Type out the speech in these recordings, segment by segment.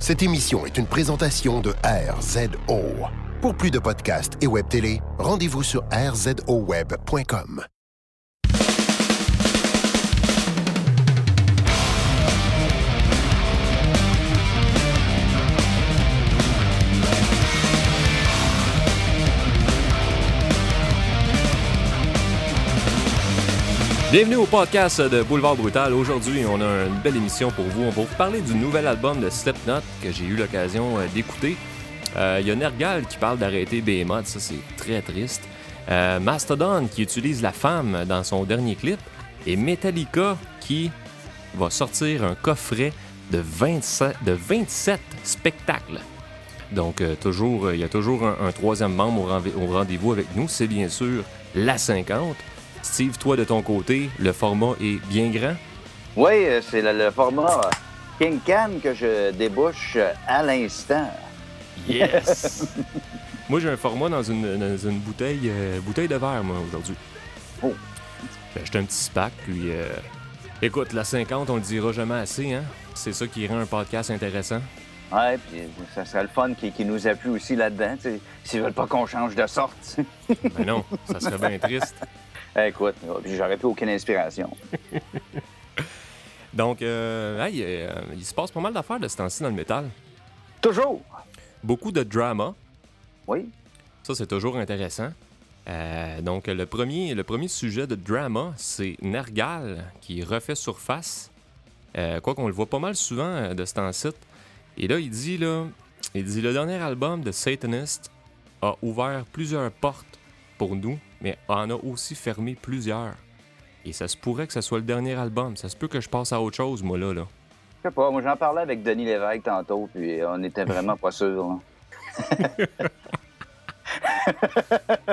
Cette émission est une présentation de RZO. Pour plus de podcasts et web télé, rendez-vous sur rzoweb.com. Bienvenue au podcast de Boulevard Brutal. Aujourd'hui, on a une belle émission pour vous. On va vous parler du nouvel album de Slipknot que j'ai eu l'occasion euh, d'écouter. Euh, Il y a Nergal qui parle d'arrêter Behemoth, ça c'est très triste. Euh, Mastodon qui utilise la femme dans son dernier clip. Et Metallica qui va sortir un coffret de 27, de 27 spectacles. Donc, toujours, il y a toujours un, troisième membre au rendez-vous avec nous. C'est bien sûr la 50. Steve, toi de ton côté, le format est bien grand? Oui, euh, c'est le, le format King Can que je débouche à l'instant. Yes! moi, j'ai un format dans une, dans une bouteille, euh, bouteille de verre, moi, aujourd'hui. Oh. J'ai acheté un petit spack, puis... euh, écoute, la 50, on le dira jamais assez, hein? C'est ça qui rend un podcast intéressant. Ouais, puis ça serait le fun qui, qui nous appuie aussi là-dedans, s'ils veulent pas qu'on change de sorte. Mais non, ça serait bien triste. Écoute, euh, puis j'aurais plus aucune inspiration. Donc, euh, hey, euh, il se passe pas mal d'affaires de ce temps-ci dans le métal. Toujours! Beaucoup de drama. Oui. Ça, c'est toujours intéressant. Euh, donc, le premier, le premier sujet de drama, c'est Nergal qui refait surface. Quoi qu'on le voit pas mal souvent de ce temps-ci. Et là, il dit, là, il dit, le dernier album de Satanist a ouvert plusieurs portes pour nous, mais en a aussi fermé plusieurs. Et ça se pourrait que ce soit le dernier album. Ça se peut que je passe à autre chose, moi, là. là. Je sais pas, moi j'en parlais avec Denis Lévesque tantôt, puis on était vraiment pas sûrs. là.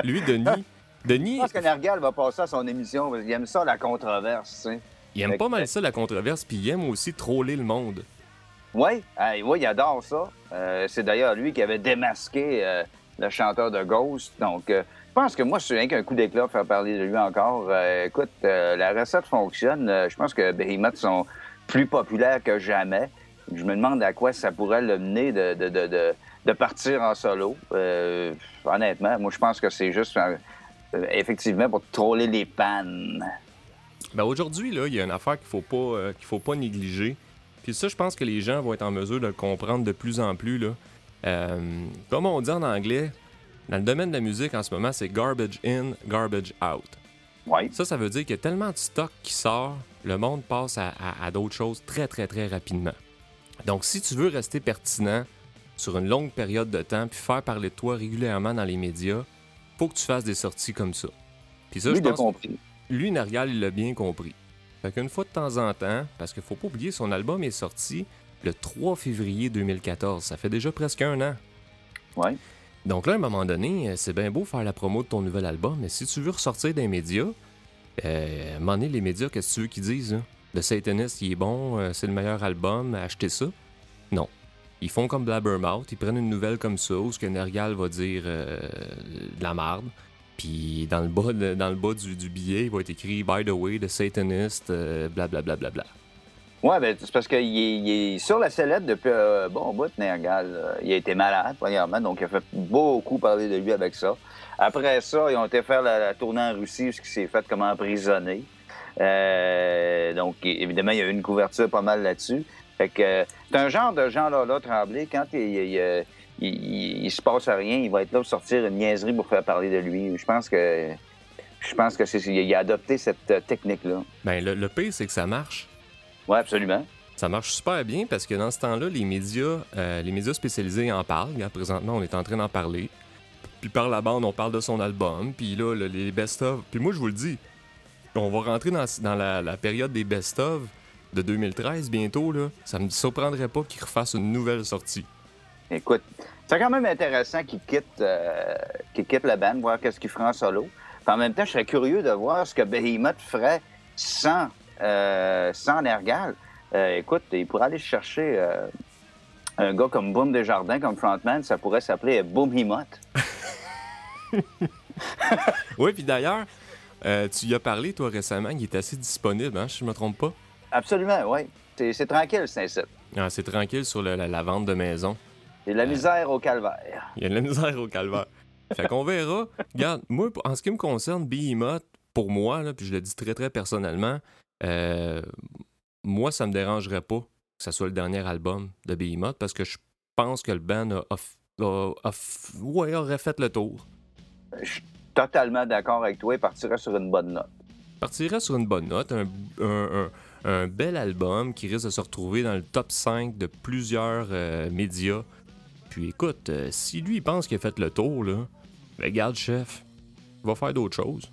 Lui, Denis, Denis, Je pense que Nergal va passer à son émission parce qu'il aime ça, la controverse, tu sais. il aime pas mal ça, la controverse, puis il aime aussi troller le monde. Oui, oui, il adore ça. Euh, c'est d'ailleurs lui qui avait démasqué euh, le chanteur de Ghost. Donc, euh, pense que moi, c'est rien qu'un coup d'éclat pour faire parler de lui encore. Euh, écoute, euh, la recette fonctionne. Euh, je pense que Behemoth sont plus populaires que jamais. Je me demande à quoi ça pourrait le mener de, de, de, de, partir en solo. Honnêtement, moi, je pense que c'est juste effectivement pour troller les pannes. Ben aujourd'hui, il y a une affaire qu'il faut pas qu'il faut pas négliger. Puis ça, je pense que les gens vont être en mesure de le comprendre de plus en plus. Là. Comme on dit en anglais, dans le domaine de la musique en ce moment, c'est garbage in, garbage out. Ça, ça veut dire qu'il y a tellement de stock qui sort, le monde passe à, à- à d'autres choses très, très, très rapidement. Donc, si tu veux rester pertinent sur une longue période de temps, puis faire parler de toi régulièrement dans les médias, faut que tu fasses des sorties comme ça. Puis ça, Lui, je pense compris. lui, Nargal, il l'a bien compris. Fait qu'une fois de temps en temps, parce qu'il faut pas oublier, son album est sorti le 3 février 2014. Ça fait déjà presque un an. Oui. Donc là, à un moment donné, euh, c'est bien beau faire la promo de ton nouvel album, mais si tu veux ressortir des médias, euh, à les médias, qu'est-ce que tu veux qu'ils disent? hein? Le Satanist, il est bon, euh, c'est le meilleur album, achetez ça. Non. Ils font comme Blabbermouth, ils prennent une nouvelle comme ça, où ce que Nergal va dire euh, de la marde. Puis dans le bas, du, billet, il va être écrit By the way, The Satanist, blablabla. Bla, bla, bla. Oui, ben, c'est parce qu'il est, sur la sellette depuis un bon bout, Nergal. Euh, Il a été malade, premièrement, donc il a fait beaucoup parler de lui avec ça. Après ça, ils ont été faire la, tournée en Russie, ce qui s'est fait comme emprisonné. Euh, donc, évidemment, il y a eu une couverture pas mal là-dessus. Fait que euh, c'est un genre de genre là, Tremblay, quand il, il, se passe rien, il va être là pour sortir une niaiserie pour faire parler de lui. Je pense que je pense que il a adopté cette euh, technique-là. Ben, le, le pire, c'est que ça marche. Oui, absolument. Ça marche super bien parce que dans ce temps-là, les médias, euh, les médias spécialisés en parlent. Regarde, présentement, on est en train d'en parler. Puis par la bande, on parle de son album. Puis là, le- les best-of. Puis moi, je vous le dis, on va rentrer dans, dans la, la période des best-of de 2013 bientôt. Là. Ça me surprendrait pas qu'ils refassent une nouvelle sortie. Écoute, c'est quand même intéressant qu'il quitte, euh, qu'il quitte la band, voir qu'est-ce qu'il ferait en solo. Puis en même temps, je serais curieux de voir ce que Behemoth ferait sans, sans Nergal. Euh, écoute, il pourrait aller chercher euh, un gars comme Boom Desjardins comme frontman, ça pourrait s'appeler Boom Himoth. Oui, puis d'ailleurs, euh, tu y as parlé, toi, récemment. Il est assez disponible, hein, si je me trompe pas. Absolument, oui. C'est tranquille, c'est ça. Ah, c'est tranquille sur le- la, la vente de maison. C'est de la misère au calvaire. Il y a de la misère au calvaire. fait qu'on verra. Regarde, moi, en ce qui me concerne, Behemoth, pour moi, là, puis je le dis très très personnellement, euh, moi, ça me dérangerait pas que ce soit le dernier album de Behemoth parce que je pense que le band a, ouais, aurait fait le tour. Je suis totalement d'accord avec toi. Il partirait sur une bonne note. partirait sur une bonne note, un, un- un- un bel album qui risque de se retrouver dans le top 5 de plusieurs euh, médias. Puis écoute, euh, si lui il pense qu'il a fait le tour, là, ben garde chef, il va faire d'autres choses.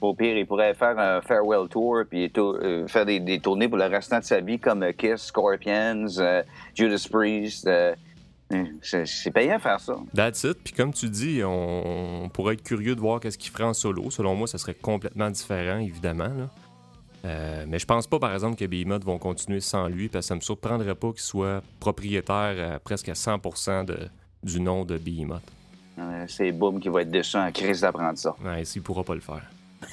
Au pire, il pourrait faire un farewell tour puis euh, faire des, des tournées pour le restant de sa vie comme euh, Kiss, Scorpions, euh, Judas Priest. euh, euh, c'est payant de faire ça. That's it. Puis comme tu dis, on, on pourrait être curieux de voir qu'est-ce qu'il ferait en solo. Selon moi, ça serait complètement différent, évidemment. là. Mais je pense pas, par exemple, que Behemoth vont continuer sans lui, parce que ça me surprendrait pas qu'il soit propriétaire à presque à 100% de- du nom de Behemoth. C'est Boom qui va être déçu en crise d'apprendre ça. Ouais, pourra pas le faire.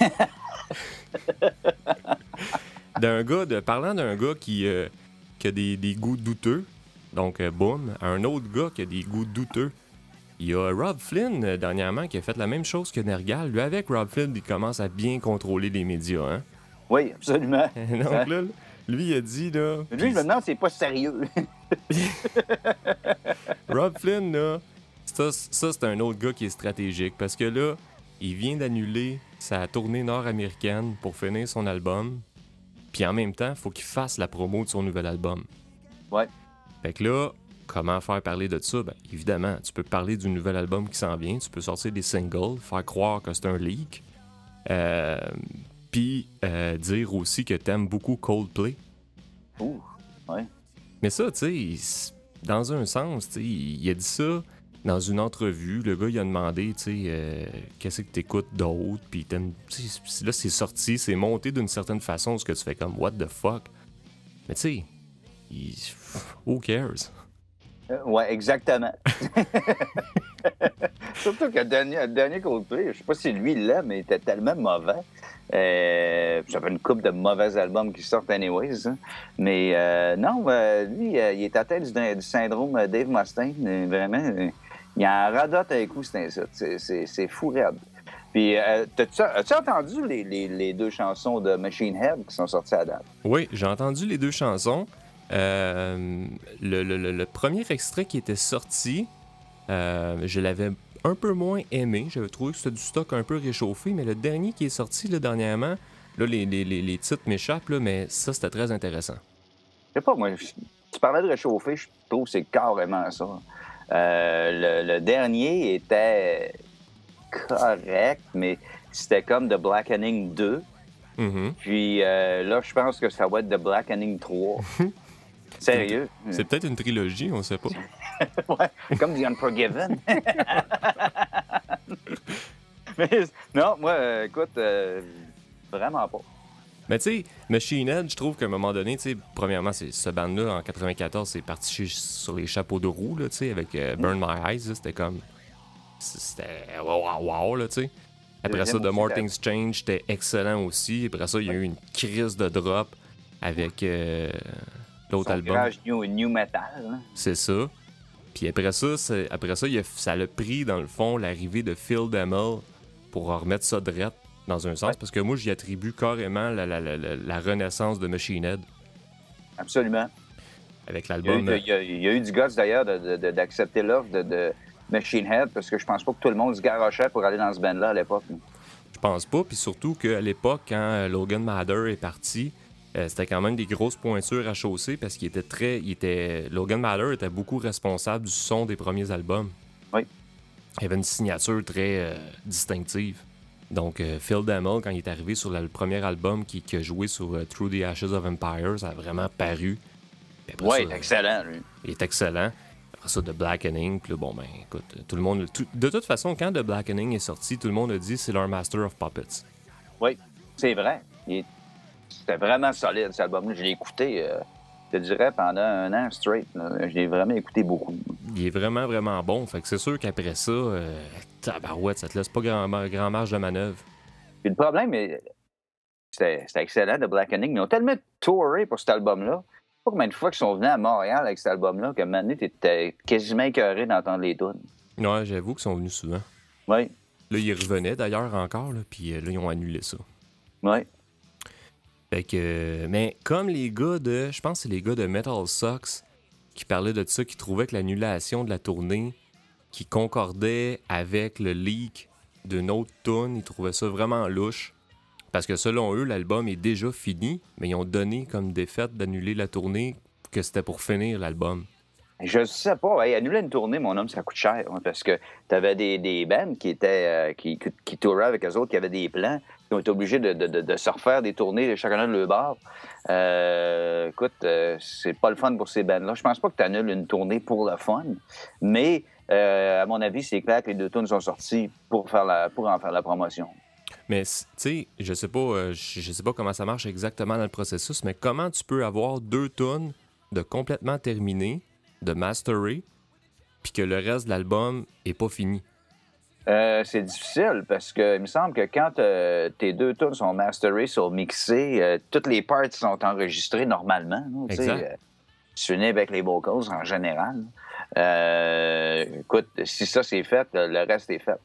d'un gars, de, parlant d'un gars qui, euh, qui a des, des goûts douteux, donc euh, boum, un autre gars qui a des goûts douteux. Il y a Rob Flynn, euh, dernièrement, qui a fait la même chose que Nergal. Lui, avec Rob Flynn, il commence à bien contrôler les médias. Hein? Oui, absolument. donc là, lui, il a dit, là... Lui, je me demande, c'est pas sérieux. Rob Flynn, là, ça, ça, c'est un autre gars qui est stratégique parce que là, il vient d'annuler sa tournée nord-américaine pour finir son album. Puis en même temps, il faut qu'il fasse la promo de son nouvel album. Ouais. Fait que là, comment faire parler de ça? Ben, évidemment, tu peux parler du nouvel album qui s'en vient, tu peux sortir des singles, faire croire que c'est un leak. Euh, Puis euh, dire aussi que t'aimes beaucoup Coldplay. Ouh, ouais. Mais ça, tu sais, dans un sens, tu sais, il a dit ça dans une entrevue. Le gars, il a demandé, tu sais, euh, qu'est-ce que t'écoutes d'autre, puis là, c'est sorti, c'est monté d'une certaine façon, ce que tu fais comme, what the fuck? Mais tu sais, il- who cares? Euh, ouais, exactement. Surtout que le dernier, dernier Coldplay, je sais pas si lui l'aime, mais il était tellement mauvais. Euh, ça fait une coupe de mauvais albums qui sortent anyways. hein. Mais euh, non, euh, lui, euh, il est atteint du, du syndrome euh, Dave Mustaine. euh, vraiment, euh, il en radote un coup, c'est un C'est- fou raide. Puis, euh, as-tu entendu les, les- les deux chansons de Machine Head qui sont sorties à date? Oui, j'ai entendu les deux chansons. Euh, le, le- le- le premier extrait qui était sorti, euh, je l'avais un peu moins aimé. J'avais trouvé que c'était du stock un peu réchauffé, mais le dernier qui est sorti là, dernièrement, là, les, les- titres m'échappent, mais ça, c'était très intéressant. Je sais pas, moi, tu parlais de réchauffer, je trouve que c'est carrément ça. Euh, le, le dernier était correct, mais c'était comme The Blackening 2. Mhm. Puis euh, là, je pense que ça va être The Blackening 3. Sérieux? C'est peut-être une trilogie, on sait pas. ouais, comme The Unforgiven. mais non, moi, euh, écoute, euh, vraiment pas. Mais tu sais, Machine Head, je trouve qu'à un moment donné, tu sais, premièrement, c'est ce band-là, en 94, c'est parti sur les chapeaux de roue, là, tu sais, avec euh, Burn My Eyes, c'était comme... C'était wow, wow, wow, là, tu sais. Après ça, The More Things Change, c'était excellent aussi. Après ça, il y a eu une crise de drop avec euh, l'autre album. new, new Metal. hein. C'est ça. Puis après ça, c'est- après ça, il a- ça l'a pris, dans le fond, l'arrivée de Phil Demmel pour remettre ça drette, dans un sens. Ouais. Parce que moi, j'y attribue carrément la, la- la- la- la renaissance de Machine Head Absolument. avec l'album. il y a- il y a eu du guts d'ailleurs d'accepter l'offre de, de Machine Head parce que je pense pas que tout le monde se garochait pour aller dans ce band-là à l'époque. Je pense pas. Puis surtout qu'à l'époque, quand euh, Logan Mather est parti, euh, c'était quand même des grosses pointures à chausser parce qu'il était très. Il était, Logan Mather était beaucoup responsable du son des premiers albums. Oui. Il avait une signature très euh, distinctive. Donc, euh, Phil Demmel, quand il est arrivé sur la- le premier album qui, qui a joué sur euh, Through the Ashes of Empire, ça a vraiment paru. Oui, excellent, lui. il est excellent. Après ça, The Blackening, puis là, bon, ben, écoute, tout le monde. tout- de toute façon, quand The Blackening est sorti, tout le monde a dit c'est leur Master of Puppets. Oui, c'est vrai. C'était vraiment solide, cet album-là. Je l'ai écouté, euh, je te dirais, pendant un an straight. l'ai vraiment écouté beaucoup. Il est vraiment, vraiment bon. Fait que c'est sûr qu'après ça, euh, tabarouette, ça te laisse pas grand, grand marge de manœuvre. Puis le problème, c'était excellent, The Blackening. Ils ont tellement touré pour cet album-là pas combien de fois qu'ils sont venus à Montréal avec cet album-là, que maintenant, t'étais quasiment écœuré d'entendre les tunes. Ouais, j'avoue qu'ils sont venus souvent. Oui, Là, ils revenaient d'ailleurs encore, là, puis euh, là, ils ont annulé ça. oui. Fait que. Mais comme les gars de. Je pense que c'est les gars de Metal Sox qui parlaient de ça, qui trouvaient que l'annulation de la tournée qui concordait avec le leak d'une autre tune, ils trouvaient ça vraiment louche. Parce que selon eux, l'album est déjà fini, mais ils ont donné comme défaite d'annuler la tournée que c'était pour finir l'album. Je sais pas. Hey, annuler une tournée, mon homme, ça coûte cher. hein, parce que tu avais des, des bands qui étaient euh, qui, qui touraient avec eux autres, qui avaient des plans, qui ont été obligés de, de, de, de se refaire des tournées chacun de leur bar. Euh, écoute, euh, c'est pas le fun pour ces bands-là. Je pense pas que tu annules une tournée pour le fun, mais euh, à mon avis, c'est clair que les deux tunes sont sorties pour, faire la, pour en faire la promotion. Mais tu sais, je sais pas, euh, je sais pas comment ça marche exactement dans le processus, mais comment tu peux avoir deux tonnes de complètement terminées, de masteré, puis que le reste de l'album est pas fini? Euh, c'est difficile parce que il me semble que quand euh, tes deux tunes sont masterées, sont mixées, euh, toutes les parts sont enregistrées normalement. là, tu sais, Exact. euh, tu finis avec les vocals en général. Euh, écoute, si ça c'est fait, le reste est fait.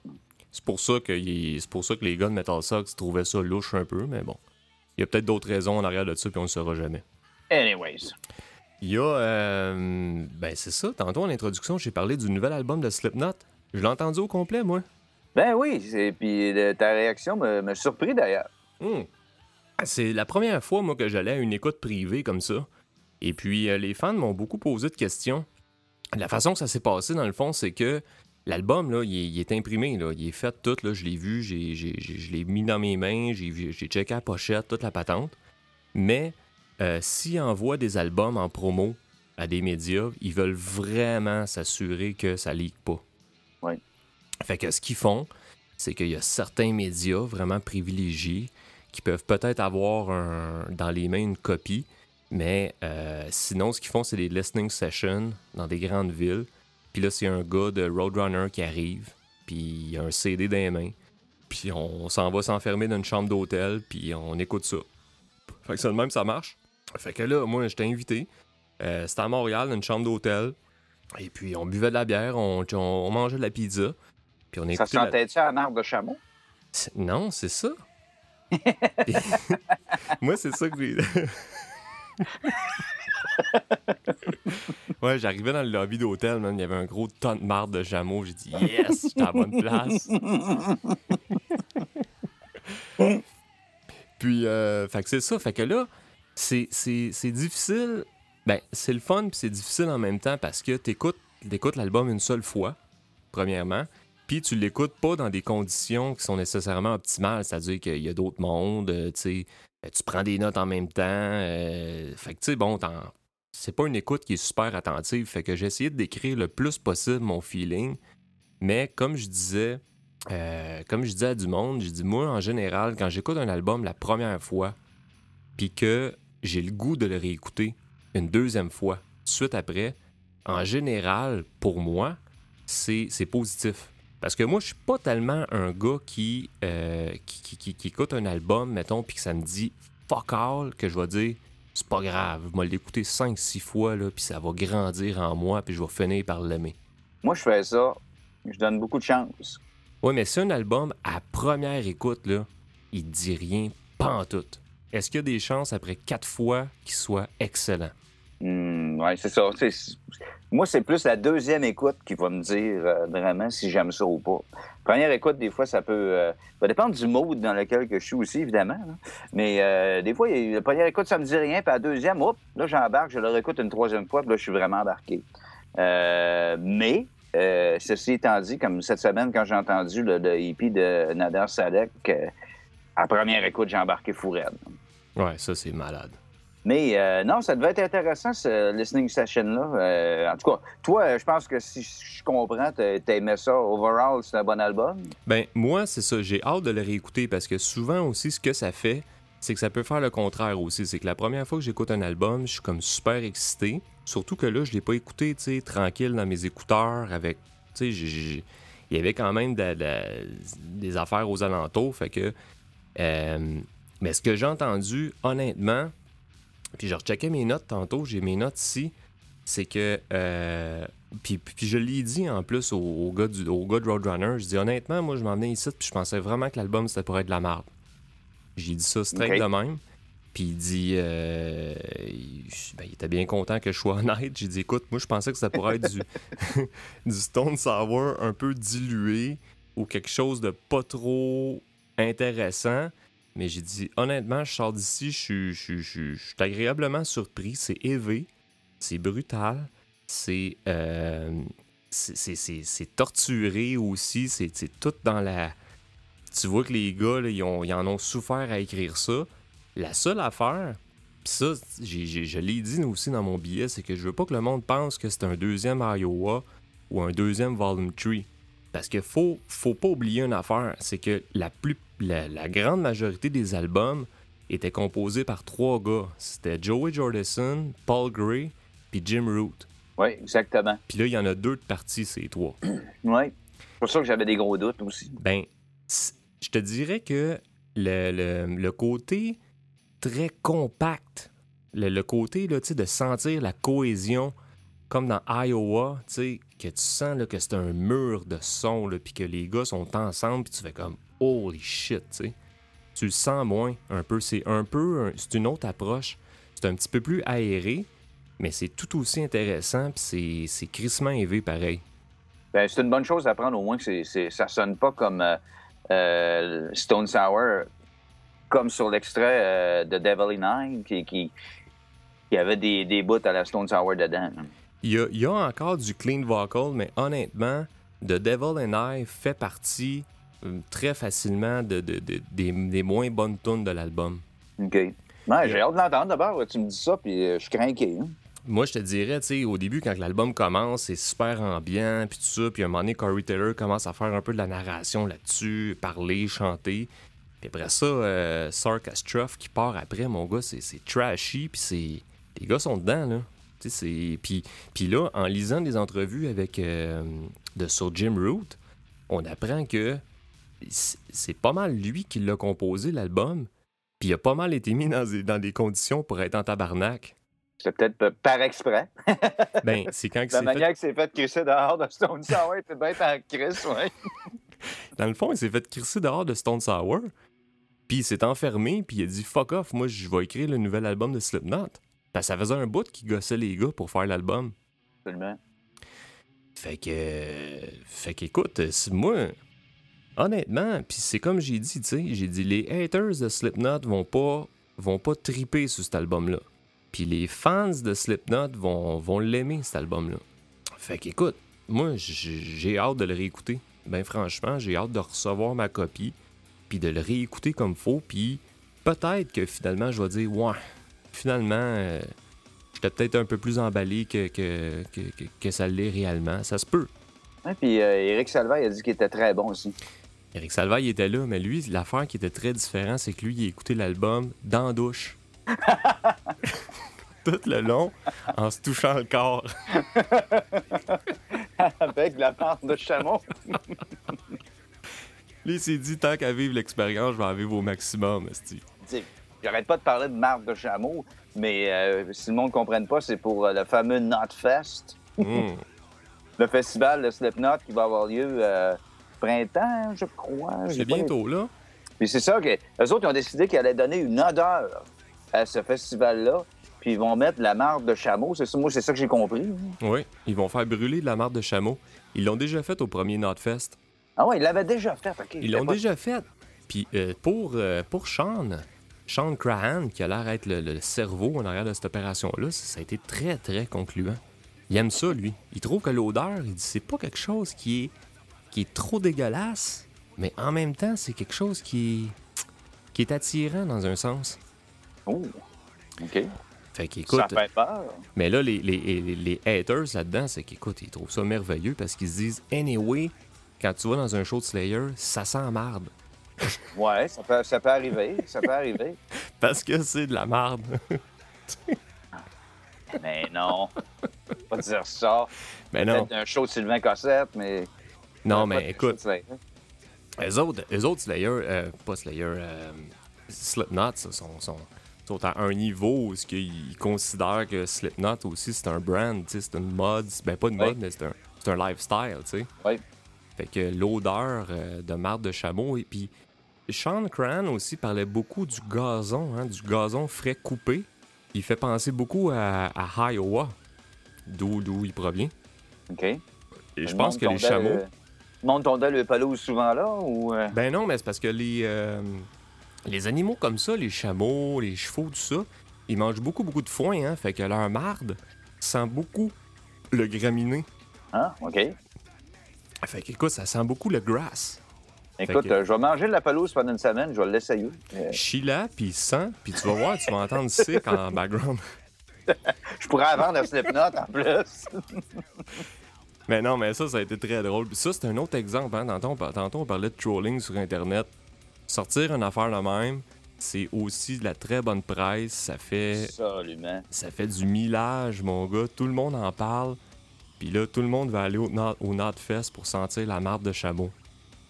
C'est pour ça que il- c'est pour ça que les gars de Metal Sox trouvaient ça louche un peu, mais bon. Il y a peut-être d'autres raisons en arrière de ça, puis on ne le saura jamais. Anyways. Il y a. ben, c'est ça. Tantôt, en introduction, j'ai parlé du nouvel album de Slipknot. Je l'ai entendu au complet, moi. Ben oui, et puis ta réaction me, surpris d'ailleurs. Hmm. C'est la première fois, moi, que j'allais à une écoute privée comme ça. Et puis, euh, les fans m'ont beaucoup posé de questions. La façon que ça s'est passé, dans le fond, c'est que l'album, là, il est, il est imprimé, là. Il est fait tout, là. Je l'ai vu, j'ai, je l'ai mis dans mes mains, j'ai checké la pochette, toute la patente. Mais euh, s'ils envoient des albums en promo à des médias, ils veulent vraiment s'assurer que ça leak pas. Fait que ce qu'ils font, c'est qu'il y a certains médias vraiment privilégiés qui peuvent peut-être avoir dans les mains une copie, mais euh, sinon, ce qu'ils font, c'est des listening sessions dans des grandes villes. Puis là, c'est un gars de Roadrunner qui arrive, puis il a un CD dans les mains, puis on s'en va s'enfermer dans une chambre d'hôtel, puis on écoute ça. Fait que ça de même, ça marche. Fait que là, moi, j'étais invité. Euh, C'était à Montréal, dans une chambre d'hôtel. Et puis, on buvait de la bière, on, on- on mangeait de la pizza. Puis on Ça la- sentait-tu un arbre de chameau? Non, c'est ça. Moi, c'est ça que j'ai. ouais, j'arrivais dans le lobby d'hôtel, man. Il y avait un gros ton de marde de jameau. J'ai dit yes, j'étais à la bonne place. Puis, euh, fait que c'est ça. Fait que là, c'est difficile. Ben, c'est le fun, puis c'est difficile en même temps parce que t'écoutes, t'écoutes l'album une seule fois, premièrement. Puis tu l'écoutes pas dans des conditions qui sont nécessairement optimales, c'est-à-dire qu'il y a d'autres mondes, euh, tu euh, tu prends des notes en même temps. euh, fait que tu sais, bon, c'est pas une écoute qui est super attentive. Fait que j'ai essayé de décrire le plus possible mon feeling. Mais comme je disais, comme je disais à du monde, j'ai dit moi en général, quand j'écoute un album la première fois, puis que j'ai le goût de le réécouter une deuxième fois, tout suite après, en général, pour moi, c'est positif. Parce que moi, je suis pas tellement un gars qui, euh, qui, qui- qui- qui écoute un album, mettons, puis que ça me dit fuck all, que je vais dire c'est pas grave, je vais l'écouter 5-6 fois, là, puis ça va grandir en moi, puis je vais finir par l'aimer. Moi, je fais ça. Je donne beaucoup de chance. Oui, mais si un album, à première écoute, là, il dit rien, pantoute. Est-ce qu'il y a des chances, après quatre fois, qu'il soit excellent? Hmm, ouais, c'est ça. Moi, c'est plus la deuxième écoute qui va me dire euh, vraiment si j'aime ça ou pas. Première écoute, des fois, ça peut. euh, ça va dépendre du mood dans lequel que je suis aussi, évidemment. Mais euh, des fois, la première écoute, ça me dit rien. Puis la deuxième, hop, là, j'embarque, je le réécoute une troisième fois, puis là, je suis vraiment embarqué. Euh, mais, ceci étant dit, comme cette semaine, quand j'ai entendu le, hippie de Nader Sadek, à première écoute, j'ai embarqué fou raide. Ouais, ça, c'est malade. Mais euh, non, ça devait être intéressant, ce listening session-là. Euh, en tout cas, toi, je pense que si je comprends, t'a- t'aimais ça. Overall, c'est un bon album? Ben, moi, c'est ça. J'ai hâte de le réécouter parce que souvent aussi, ce que ça fait, c'est que ça peut faire le contraire aussi. C'est que la première fois que j'écoute un album, je suis comme super excité. Surtout que là, je l'ai pas écouté, tu sais, tranquille dans mes écouteurs avec. Tu sais, il y avait quand même de- de- des affaires aux alentours. Fait que. euh, mais ce que j'ai entendu, honnêtement, Puis je recheckais mes notes tantôt, j'ai mes notes ici. C'est que. euh, puis, puis je l'ai dit en plus au, au gars du, au gars de Roadrunner. Je dis honnêtement, moi je m'en venais ici, puis je pensais vraiment que l'album c'était pour être de la merde. J'ai dit ça straight de même. Puis il dit. euh, il, ben, il était bien content que je sois honnête. J'ai dit écoute, moi je pensais que ça pourrait être du, du Stone Sour un peu dilué ou quelque chose de pas trop intéressant. Mais j'ai dit, honnêtement, je sors d'ici, je suis- agréablement surpris. C'est élevé, c'est brutal, c'est euh, c'est- torturé aussi, c'est tout dans la... Tu vois que les gars, ils, en ont souffert à écrire ça. La seule affaire, pis ça, j'ai- je l'ai dit aussi dans mon billet, c'est que je veux pas que le monde pense que c'est un deuxième Iowa ou un deuxième Volume 3. Parce que faut, faut pas oublier une affaire, c'est que la, plus, la, la grande majorité des albums étaient composés par trois gars. C'était Joey Jordison, Paul Gray, puis Jim Root. Oui, exactement. Puis là, il y en a deux de partis, ces trois. Oui. C'est pour ça que j'avais des gros doutes aussi. Ben, je te dirais que le, le- le côté très compact, le, le côté là, de sentir la cohésion, comme dans Iowa, tu sais, que tu sens là, que c'est un mur de son, puis que les gars sont ensemble, puis tu fais comme holy shit, tu sais. Tu le sens moins un peu. C'est un peu, c'est une autre approche. C'est un petit peu plus aéré, mais c'est tout aussi intéressant, puis c'est, crissement élevé pareil. Ben, c'est une bonne chose à prendre, au moins que c'est, c'est- ça sonne pas comme euh, euh, Stone Sour, comme sur l'extrait euh, de Devil in Eye, qui, qui, qui avait des, des bouts à la Stone Sour dedans. hein. Il y, a, il y a encore du clean vocal, mais honnêtement, The Devil and I fait partie très facilement de, de- de- des, des moins bonnes tunes de l'album. OK. Ouais, j'ai hâte de l'entendre d'abord. Tu me dis ça, puis euh, je suis craqué. hein. Moi, je te dirais, tu sais, au début, quand l'album commence, c'est super ambiant, puis tout ça, puis à un moment donné, Corey Taylor commence à faire un peu de la narration là-dessus, parler, chanter. Puis après ça, euh, Sarcastrophe qui part après, mon gars, c'est trashy, puis c'est... Les gars sont dedans, là. Puis, puis là, en lisant des entrevues avec... euh, de sur Jim Root, on apprend que c'est pas mal lui qui l'a composé, l'album, puis il a pas mal été mis dans des, dans des conditions pour être en tabarnak. C'est peut-être par exprès. Ben, c'est quand que La manière fait... que c'est fait crisser dehors de Stone Sour était bien par Chris, ouais. Dans le fond, il s'est fait crisser dehors de Stone Sour. Puis il s'est enfermé, puis il a dit fuck off, moi je vais écrire le nouvel album de Slipknot. Ça faisait un bout qui gossait les gars pour faire l'album. Absolument. Fait que. Fait qu'écoute, c'est- moi, honnêtement, puis c'est comme j'ai dit, tu sais, j'ai dit les haters de Slipknot vont pas, vont pas triper sur cet album-là. Puis les fans de Slipknot vont, vont l'aimer, cet album-là. Fait qu'écoute, moi, j'ai hâte de le réécouter. Ben franchement, j'ai hâte de recevoir ma copie, puis de le réécouter comme faut, puis peut-être que finalement, je vais dire, ouais, finalement, euh, j'étais peut-être un peu plus emballé que, que, ça l'est réellement. Ça se peut. Puis euh, Eric il a dit qu'il était très bon aussi. Eric Salva, il était là, mais lui, l'affaire qui était très différente, c'est que lui, il a écouté l'album dans la douche. Tout le long, en se touchant le corps. Avec la marque de chameau. Lui, il s'est dit, tant qu'à vivre l'expérience, je vais en vivre au maximum, J'arrête pas de parler de marque de chameau, mais euh, si le monde ne comprenne pas, c'est pour euh, le fameux Knotfest, Mm. le festival de Slipknot qui va avoir lieu euh, printemps, je crois. C'est les- bientôt là. Puis c'est ça que les autres ils ont décidé qu'ils allaient donner une odeur à ce festival-là, puis ils vont mettre la marque de chameau. C'est ça, moi, c'est ça que j'ai compris. Oui, ils vont faire brûler de la marde de chameau. Ils l'ont déjà fait au premier Notfest. Ah ouais, ils l'avaient déjà fait. Ils l'ont pas- déjà fait. Puis euh, pour, euh, pour Sean, Sean Crahan, qui a l'air d'être le, le cerveau en arrière de cette opération-là, ça, ça a été très, très concluant. Il aime ça, lui. Il trouve que l'odeur, il dit c'est pas quelque chose qui est, qui est trop dégueulasse, mais en même temps, c'est quelque chose qui est, qui est attirant dans un sens. Oh, OK. Fait qu'écoute, ça fait peur. mais là, les, les, les- les haters là-dedans, c'est qu'écoute, ils trouvent ça merveilleux parce qu'ils se disent anyway, quand tu vas dans un show de Slayer, ça sent marde. Ouais, ça peut, ça peut arriver. Ça peut arriver. Parce que c'est de la marde. Mais non. Pas dire ça. Mais non. Peut-être un show de Sylvain Cossette, mais. Non, mais écoute, eux autres, eux autres Slayer, euh, pas Slayer, euh, Slipknot, ça, sont, sont, sont à un niveau où ils considèrent que Slipknot aussi c'est un brand, c'est une mode, ben pas une mode, mais c'est un, un, lifestyle, tu sais. Oui. Fait que l'odeur euh, de marde de chameau, et puis Sean Cran aussi parlait beaucoup du gazon, hein, du gazon frais coupé. Il fait penser beaucoup à, Iowa, d'où il provient. OK. Et je pense que les chameaux. Monte ton le pelouse souvent là ou. Euh? Ben non, mais c'est parce que les, euh, les animaux comme ça, les chameaux, les chevaux, tout ça, ils mangent beaucoup, beaucoup de foin, hein. Fait que leur marde sent beaucoup le graminé. Ah, OK. Fait que, écoute, ça sent beaucoup le grass. Écoute, euh, je vais manger de la pelouse pendant une semaine, je vais l'essayer. Chila, puis sent, puis tu vas voir, tu vas entendre sick en background. je pourrais vendre un Slipknot en plus. mais non, mais ça, ça a été très drôle. Puis ça, c'est un autre exemple. Hein. Tantôt, on, parlait de trolling sur Internet. Sortir une affaire la même, c'est aussi de la très bonne presse. Ça fait. Absolument. Ça fait du millage, mon gars. Tout le monde en parle. Puis là, tout le monde va aller au, au Notfest pour sentir la marde de chameau.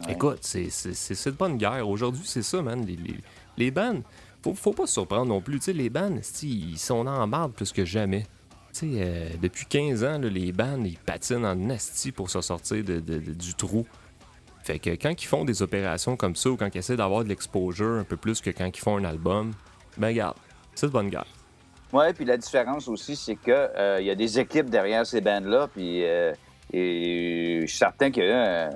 Écoute, c'est de bonne guerre. Aujourd'hui, c'est ça, man. Les, les, les bandes, faut, faut pas se surprendre non plus. sais, les bandes, ils sont en marde plus que jamais. Euh, depuis 15 ans, les bandes, ils patinent en nasty pour se sortir de, du trou. Fait que quand ils font des opérations comme ça ou quand ils essaient d'avoir de l'exposure un peu plus que quand ils font un album, ben regarde, c'est de bonne guerre. Ouais, puis la différence aussi, c'est que euh, il y a des équipes derrière ces bandes-là, puis euh, et je suis certain qu'il y a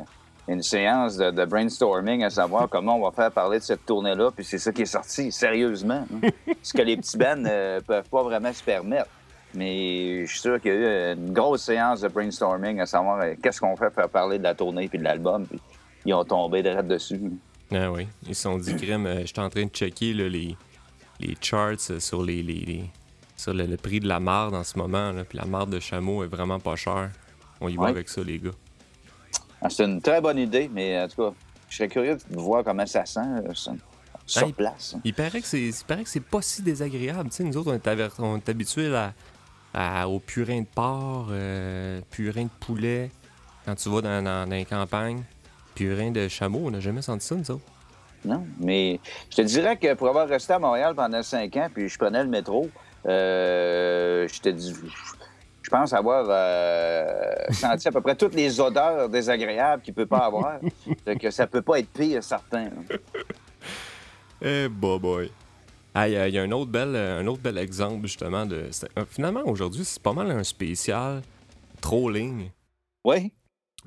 une séance de, brainstorming à savoir comment on va faire parler de cette tournée-là, puis c'est ça qui est sorti, sérieusement. Hein. Ce que les petits bands ne peuvent pas vraiment se permettre. Mais je suis sûr qu'il y a eu une grosse séance de brainstorming à savoir euh, qu'est-ce qu'on fait pour parler de la tournée puis de l'album, puis ils ont tombé direct dessus. Ah oui, ils se sont dit, crème, euh, j'étais en train de checker les, les charts sur les, sur le, prix de la marde en ce moment, puis la marde de chameau est vraiment pas chère. On y va avec ça, les gars. Ah, c'est une très bonne idée, mais en tout cas, je serais curieux de voir comment ça sent euh, sur place. Il, paraît que c'est, paraît que c'est pas si désagréable. Nous autres, on est, habitués à, au purin de porc, euh, purin de poulet, quand tu vas dans, dans, les campagnes. Purin de chameau, on n'a jamais senti ça, nous autres. Non, mais je te dirais que pour avoir resté à Montréal pendant cinq ans, puis je prenais le métro, euh, je te dis, je pense avoir euh, senti à peu près toutes les odeurs désagréables qu'il peut pas avoir. que ça peut pas être pire, certain. Eh, boy. Il y a un autre, bel, un autre bel exemple, justement. de euh, Finalement, aujourd'hui, c'est pas mal un spécial trolling. Oui.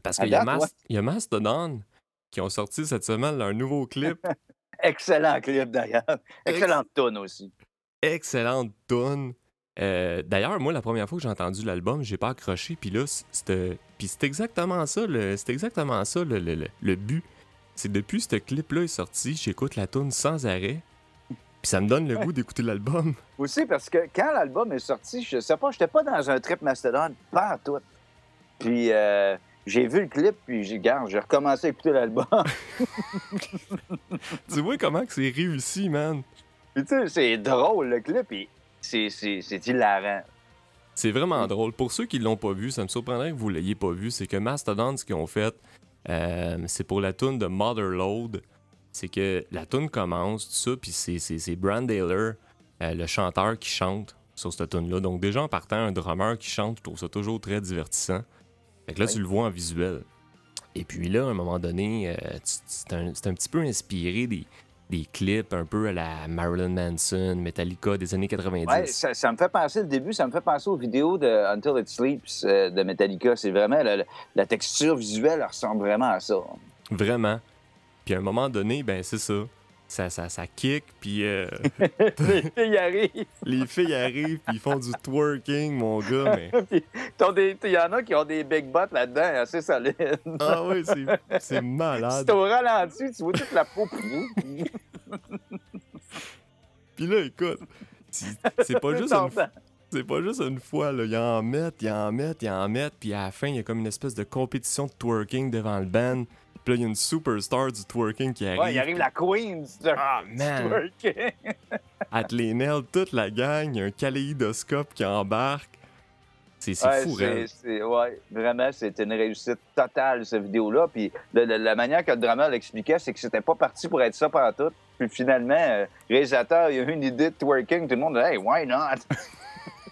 Parce qu'il y, y, a Mastodon qui ont sorti cette semaine leur nouveau clip. Excellent clip, d'ailleurs. Excellente tonne aussi. Excellente. Euh, d'ailleurs, moi, la première fois que j'ai entendu l'album, j'ai pas accroché. Puis là, c'est exactement ça, le, c'est exactement ça le, le, le but. C'est depuis ce clip-là est sorti, j'écoute la tune sans arrêt. Puis ça me donne le goût d'écouter l'album. Aussi parce que quand l'album est sorti, je sais pas, j'étais pas dans un trip Mastodon, pas en tout. Puis euh, j'ai vu le clip, puis j'ai, j'ai recommencé à écouter l'album. tu vois comment que c'est réussi, man? Puis tu sais, c'est drôle le clip. Et c'est hilarant. C'est vraiment drôle. Pour ceux qui l'ont pas vu, ça me surprendrait que vous l'ayez pas vu. C'est que Mastodon, ce qu'ils ont fait, euh, c'est pour la tune de Motherload. C'est que la tune commence, tout ça, puis c'est Brand euh, le chanteur, qui chante sur cette tune-là. Donc, déjà en partant, un drummer qui chante, je trouve ça toujours très divertissant. Fait que là, tu le vois en visuel. Et puis là, à un moment donné, euh, c'est un, un, petit peu inspiré des, des clips un peu à la Marilyn Manson, Metallica des années 90. Ouais, ça, me fait penser, le début, ça me fait penser aux vidéos de Until It Sleeps euh, de Metallica. C'est vraiment, la, texture visuelle ressemble vraiment à ça. Vraiment. Puis à un moment donné, ben c'est ça. Ça, ça, ça kick, puis... Euh, les filles arrivent. les filles arrivent, puis ils font du twerking, mon gars, mais... Il y en a qui ont des big butts là-dedans, assez solides. ah oui, c'est malade. C'est au ralenti, tu vois toute la peau Puis là, écoute, c'est pas juste une... C'est pas juste une fois, là. Ils en mettent, ils en mettent, ils en mettent, puis à la fin, il y a comme une espèce de compétition de twerking devant le band. Puis là, il y a une superstar du twerking qui arrive. Ouais, il arrive la queen du, ah, man. twerking. Elle les nails toute la gang. Il y a un kaléidoscope qui embarque. C'est fou, c'est, Ouais, vraiment, c'était une réussite totale, cette vidéo-là. Puis la, manière que le drama l'expliquait, c'est que c'était pas parti pour être ça pendant tout. Puis finalement, euh, le réalisateur, il a eu une idée de twerking. Tout le monde dit Hey, why not?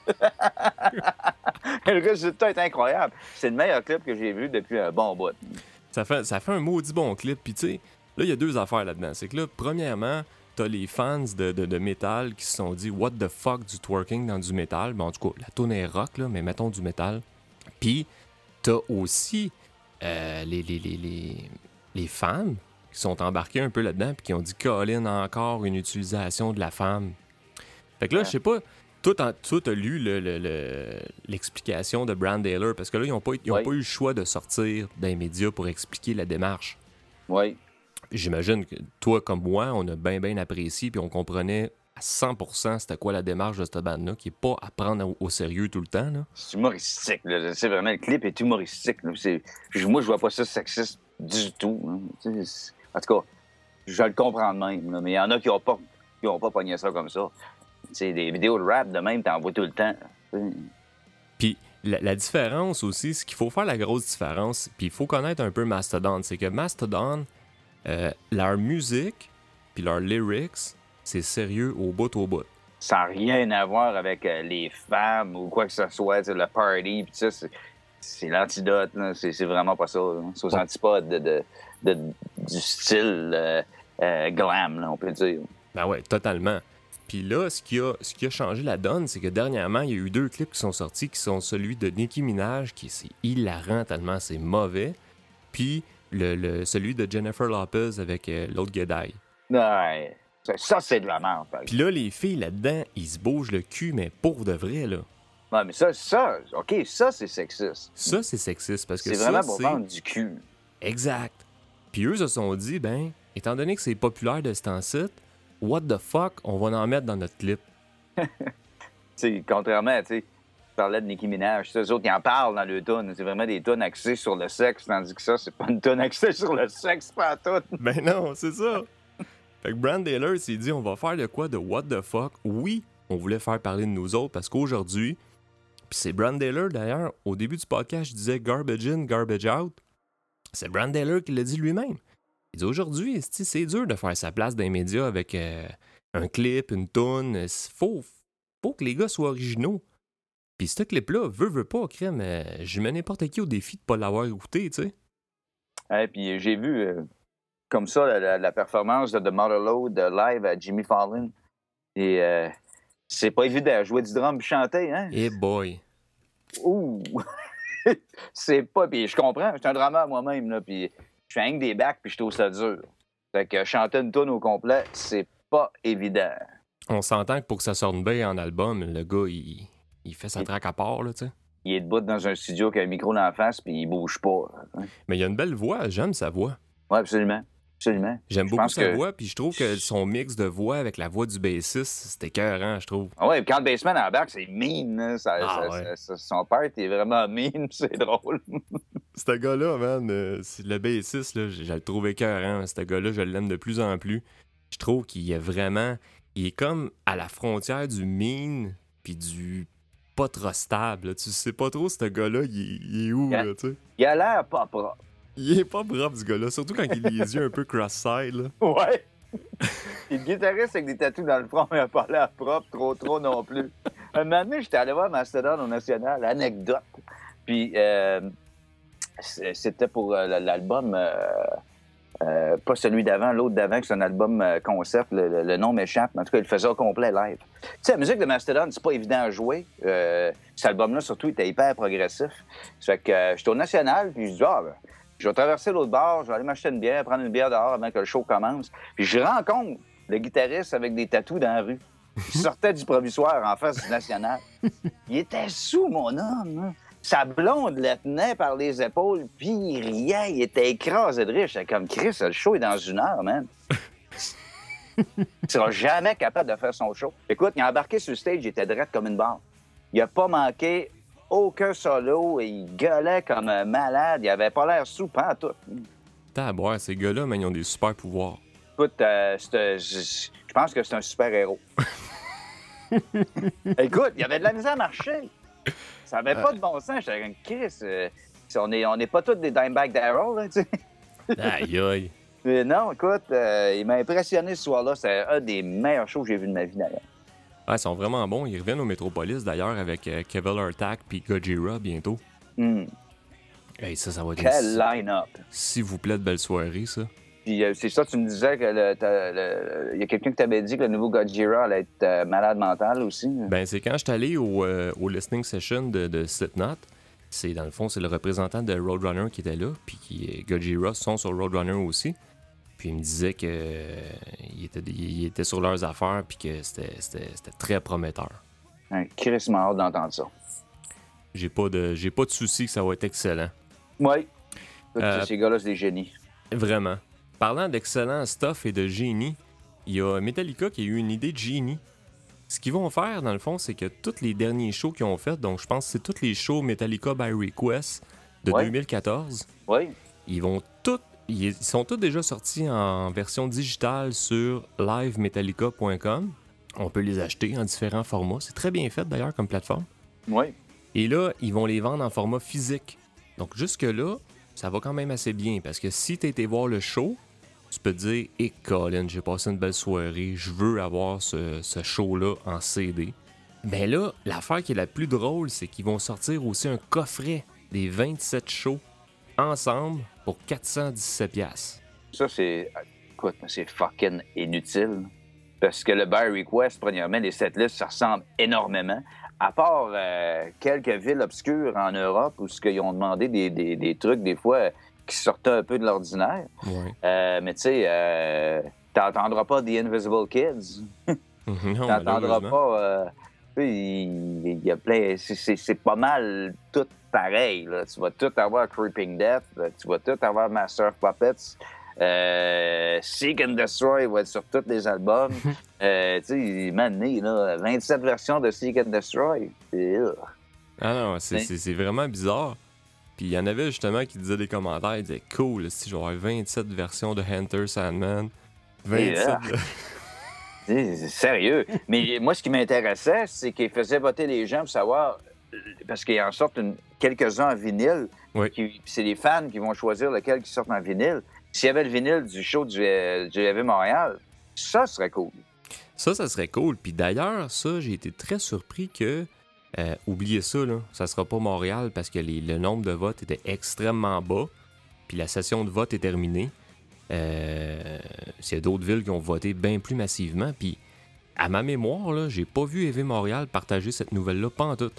le résultat est incroyable. C'est le meilleur clip que j'ai vu depuis un bon bout. Ça fait, ça fait un maudit bon clip. Puis tu sais, là, il y a deux affaires là-dedans. C'est que là, premièrement, t'as les fans de, de, de métal qui se sont dit What the fuck du twerking dans du métal. Bon, en tout cas, la tune est rock, là, mais mettons du métal. Puis t'as aussi euh, les, les, les, les, les fans qui sont embarqués un peu là-dedans puis qui ont dit Colin, encore une utilisation de la femme. Fait que là, je sais pas. Toi, toi, t'as lu le- le- le- l'explication de Brand Taylor parce que là, ils n'ont pas, ils ont Oui. pas eu le choix de sortir d'un média pour expliquer la démarche. Oui. J'imagine que toi, comme moi, on a bien, bien apprécié puis on comprenait à 100% c'était quoi la démarche de cette bande-là, qui est pas à prendre au, au sérieux tout le temps. C'est humoristique. C'est vraiment, le clip est humoristique. moi, je vois pas ça sexiste du tout. Tu c'est- En tout cas, je le comprends de même. là. Mais il y en a qui ont pas, qui ont pas pogné ça comme ça. Tu sais, des vidéos de rap de même, t'en vois tout le temps. Puis la, la différence aussi, c'est qu'il faut faire la grosse différence, puis il faut connaître un peu Mastodon. C'est que Mastodon, euh, leur musique, puis leurs lyrics, c'est sérieux au bout au bout. Sans rien à voir avec euh, les femmes ou quoi que ce soit, le party, puis ça, c'est, l'antidote. C'est, vraiment pas ça. là. C'est aux Ouais. antipodes de, de- de- du style euh, glam, là, on peut dire. Ben ouais, totalement. Puis là, ce qui, a, ce qui a changé la donne, c'est que dernièrement, il y a eu deux clips qui sont sortis, qui sont celui de Nicki Minaj, qui c'est hilarant tellement c'est mauvais, puis le, le- celui de Jennifer Lopez avec euh, l'autre G'day. Ouais. Ça, c'est de la merde. Puis là, les filles là-dedans, ils se bougent le cul, mais pour de vrai, là. Ouais, mais ça, ça, OK, ça, c'est sexiste. Ça, c'est sexiste parce que C'est ça, vraiment pour c'est- vendre du cul. Exact. Puis eux se sont dit, ben, étant donné que c'est populaire de ce temps-ci, what the fuck, on va en mettre dans notre clip. Tu sais, contrairement, tu parlais de Nicki Minaj, eux autres, ils en parlent dans le tune. C'est vraiment des tunes axées sur le sexe, tandis que ça, c'est pas une tune axée sur le sexe, pas tout. Ben non, c'est ça. Fait que Brand Taylor s'est dit, on va faire de quoi de what the fuck? Oui, on voulait faire parler de nous autres parce qu'aujourd'hui, puis c'est Brand Taylor d'ailleurs, au début du podcast, je disais garbage in, garbage out. C'est Brand Taylor qui l'a dit lui-même. Il dit aujourd'hui, c'est dur de faire sa place dans les médias avec euh, un clip, une tune. Il faut, faut que les gars soient originaux. Puis ce clip-là, veut, veut pas, crème, euh, je mets n'importe qui au défi de pas l'avoir écouté, tu sais. Ouais, puis j'ai vu euh, comme ça la, performance de The Motherload euh, live à Jimmy Fallon. Et euh, c'est pas évident. Jouer du drum et chanter, hein? Eh boy. Ouh! c'est pas. Puis je comprends, je suis un drummer moi-même, là, puis je fais rien que des bacs, puis je trouve ça dur. Fait que chanter une tune au complet, c'est pas évident. On s'entend que pour que ça sorte bien en album, le gars, il, il fait sa traque à part, là, tu sais. Il est debout dans un studio qui a un micro dans la face, puis il bouge pas. Mais il a une belle voix, j'aime sa voix. Oui, absolument. Absolument. J'aime beaucoup sa que- voix, puis je trouve que son mix de voix avec la voix du bassiste, c'était écœurant, je trouve. Ah ouais, quand le bassman embarque, c'est mean. hein. Ça, Ah ça- ouais. ça- son part est vraiment mean, c'est drôle. Ce gars-là, man, euh, le bassiste, là, je, je le trouve écœurant. Ce gars-là, je l'aime de plus en plus. Je trouve qu'il est vraiment... Il est comme à la frontière du mean, puis du pas trop stable. là. Tu sais pas trop, ce gars-là, il, est- il est où, là, tu sais? Il a l'air pas propre. Il est pas propre, ce gars-là, surtout quand il a les yeux un peu cross-side, là. Ouais. Puis le guitariste avec des tatous dans le front, il a pas l'air propre, trop, trop non plus. Un moment donné, j'étais allé voir Mastodon au National, anecdote. Puis euh, c'était pour euh, l'album, euh, euh, pas celui d'avant, l'autre d'avant, que c'est un album concept, le, le- le nom m'échappe, mais en tout cas, il le faisait au complet live. Tu sais, la musique de Mastodon, c'est pas évident à jouer. Euh, cet album-là, surtout, il était hyper progressif. Ça fait que euh, j'étais au National, puis je dis, ah, ben, je vais traverser l'autre bord, je vais aller m'acheter une bière, prendre une bière dehors avant que le show commence. Puis je rencontre le guitariste avec des tatous dans la rue. Il sortait du provisoire en face du National. Il était sous, mon homme. hein. Sa blonde le tenait par les épaules, puis il riait, il était écrasé de rire. J'étais comme Chris, le show est dans une heure, man. il sera jamais capable de faire son show. Écoute, il a embarqué sur le stage, il était droit comme une barre. Il a pas manqué aucun solo et il gueulait comme un malade. Il avait pas l'air sous, tout. Boire, ces gars-là, mais ils ont des super pouvoirs. Écoute, euh, je pense que c'est un super-héros. Écoute, il y avait de la misère à marcher. Ça avait pas de bon sens. J'étais comme, Chris, euh, on n'est on est pas tous des Dimebag Darrell, là, tu sais. Aïe aïe. Mais non, écoute, euh, il m'a impressionné ce soir-là. C'est un des meilleurs shows que j'ai vu de ma vie, d'ailleurs. Ouais, ils sont vraiment bons. Ils reviennent au Metropolis d'ailleurs avec euh, Kevin Attack puis Gojira bientôt. Hmm. Hey, ça, ça va être Quel line-up! s'il vous plaît de belle soirée, ça. Puis euh, c'est ça, tu me disais que le- t'as- le- il y a quelqu'un qui t'avait dit que le nouveau Godzilla allait être euh, malade mental aussi. Ben, c'est quand je suis allé au, euh, au listening session de, de Slipknot. C'est dans le fond, c'est le représentant de Roadrunner qui était là, puis qui Gojira sont sur Roadrunner aussi. Puis il me disait que euh, il était, il était sur leurs affaires, puis que c'était, très prometteur. Un Chris m'a hâte d'entendre ça. J'ai pas de, j'ai pas de souci que ça va être excellent. Oui. Ces gars-là, c'est des génies. Vraiment. Parlant d'excellent stuff et de génie, il y a Metallica qui a eu une idée de génie. Ce qu'ils vont faire, dans le fond, c'est que tous les derniers shows qu'ils ont fait, donc je pense que c'est tous les shows Metallica by Request de Ouais. 2014, Oui. ils vont tous, ils sont tous déjà sortis en version digitale sur livemetallica.com. On peut les acheter en différents formats. C'est très bien fait d'ailleurs comme plateforme. Oui. Et là, ils vont les vendre en format physique. Donc jusque-là, ça va quand même assez bien parce que si tu été voir le show, peux dire Hé Colin, j'ai passé une belle soirée, je veux avoir ce, show-là en CD. Mais là, l'affaire qui est la plus drôle, c'est qu'ils vont sortir aussi un coffret des 27 shows ensemble pour 417$. piastres. Ça, c'est. Écoute, c'est fucking inutile. Parce que le Buy Request, premièrement, les setlists, ça ressemble énormément. À part euh, quelques villes obscures en Europe où qu'ils ont demandé des, trucs, des fois, qui sortaient un peu de l'ordinaire. Ouais. Euh, mais tu sais, euh, t'entendras pas The Invisible Kids. T'entendras pas. euh, il y a plein. c'est- pas mal tout pareil. Là. Tu vas tout avoir Creeping Death, tu vas tout avoir Master of Puppets. Euh, Seek and Destroy va être sur tous les albums. euh, tu sais, là, 27 versions de Seek and Destroy. Ah non, c'est- Hein? c'est vraiment bizarre. Puis il y en avait justement qui disaient des commentaires, ils disaient cool, si avoir 27 versions de Hunter Sandman. 27. Yeah. C'est sérieux. Mais moi, ce qui m'intéressait, c'est qu'il faisait voter les gens pour savoir, parce qu'il en sortent quelques-uns en vinyle. Oui. qui- C'est les fans qui vont choisir lequel qui sort en vinyle. S'il y avait le vinyle du show du, euh, du AV Montréal, ça serait cool. Ça, ça serait cool. Puis d'ailleurs, ça, j'ai été très surpris que. Euh, oubliez ça, là. Ça sera pas Montréal parce que les- le nombre de votes était extrêmement bas. Puis la session de vote est terminée. Euh, Il y a d'autres villes qui ont voté bien plus massivement. Puis à ma mémoire, là, j'ai pas vu EV Montréal partager cette nouvelle-là, pas en tout.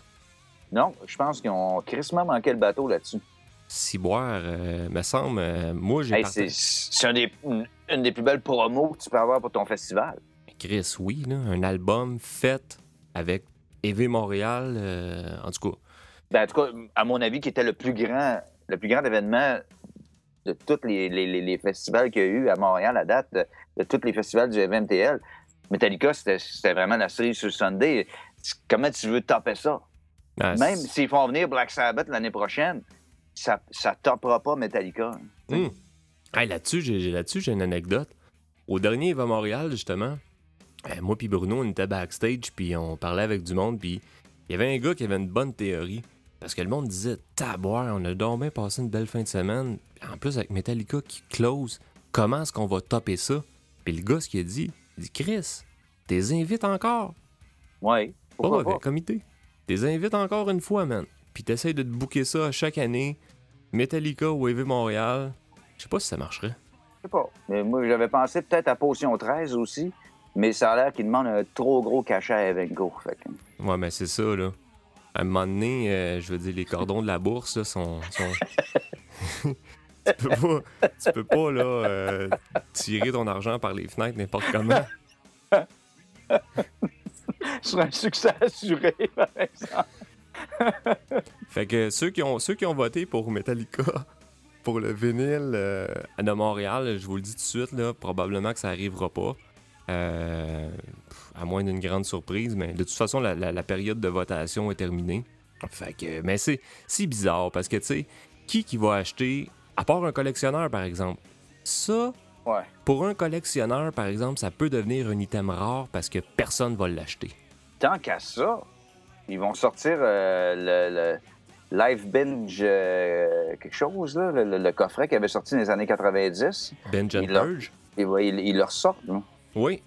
Non, je pense qu'ils ont crissement manqué le bateau là-dessus. Ciboire, euh, me semble, euh, moi j'ai Hey, partagé- c'est c'est un des- une, une des plus belles promos que tu peux avoir pour ton festival. Chris, oui, là, un album fait avec EV Montréal, euh, en tout cas. Ben, en tout cas, à mon avis, qui était le plus grand, le plus grand événement de tous les, les- les- les festivals qu'il y a eu à Montréal à date, de, de tous les festivals du MTL. Metallica, c'était vraiment la série sur Sunday. Comment tu veux topper ça? Ah, Même s'ils font venir Black Sabbath l'année prochaine, ça ne topera pas Metallica. Hey, là-dessus, j'ai j'ai- là-dessus, j'ai une anecdote. Au dernier Eva Montréal, justement, euh, moi puis Bruno, on était backstage, puis on parlait avec du monde, puis il y avait un gars qui avait une bonne théorie. Parce que le monde disait, taboire, on a bien passé une belle fin de semaine. En plus, avec Metallica qui close, comment est-ce qu'on va topper ça? Puis le gars, ce qu'il a dit, il dit, Chris, t'es invites encore. Oui. Pas Pourquoi mauvais pas? comité. T'es invites encore une fois, man. Puis t'essayes de te booker ça à chaque année. Metallica ou EV Montréal. Je sais pas si ça marcherait. Je sais pas. Mais moi, j'avais pensé peut-être à Potion 13 aussi, mais ça a l'air qu'il demande un trop gros cachet à Evenco. Fait que- Ouais, mais c'est ça, là. À un moment donné, euh, je veux dire, les cordons de la bourse, là, sont... sont- tu, peux pas, tu peux pas, là, euh, tirer ton argent par les fenêtres n'importe comment. Serait un succès assuré, par exemple. Fait que ceux qui ont, ceux qui ont voté pour Metallica, pour le vinyle euh, de Montréal, je vous le dis tout de suite, là, probablement que ça arrivera pas. Euh, à moins d'une grande surprise, mais de toute façon, la, la- la période de votation est terminée. Fait que, mais c'est, bizarre parce que, tu sais, qui qui va acheter, à part un collectionneur par exemple, ça, Ouais. pour un collectionneur par exemple, ça peut devenir un item rare parce que personne va l'acheter. Tant qu'à ça, ils vont sortir euh, le, le- Live Binge euh, quelque chose, là, le, le- le coffret qui avait sorti dans les années 90. Benj and Purge? Et ouais, il, il le ressort, non? Oui.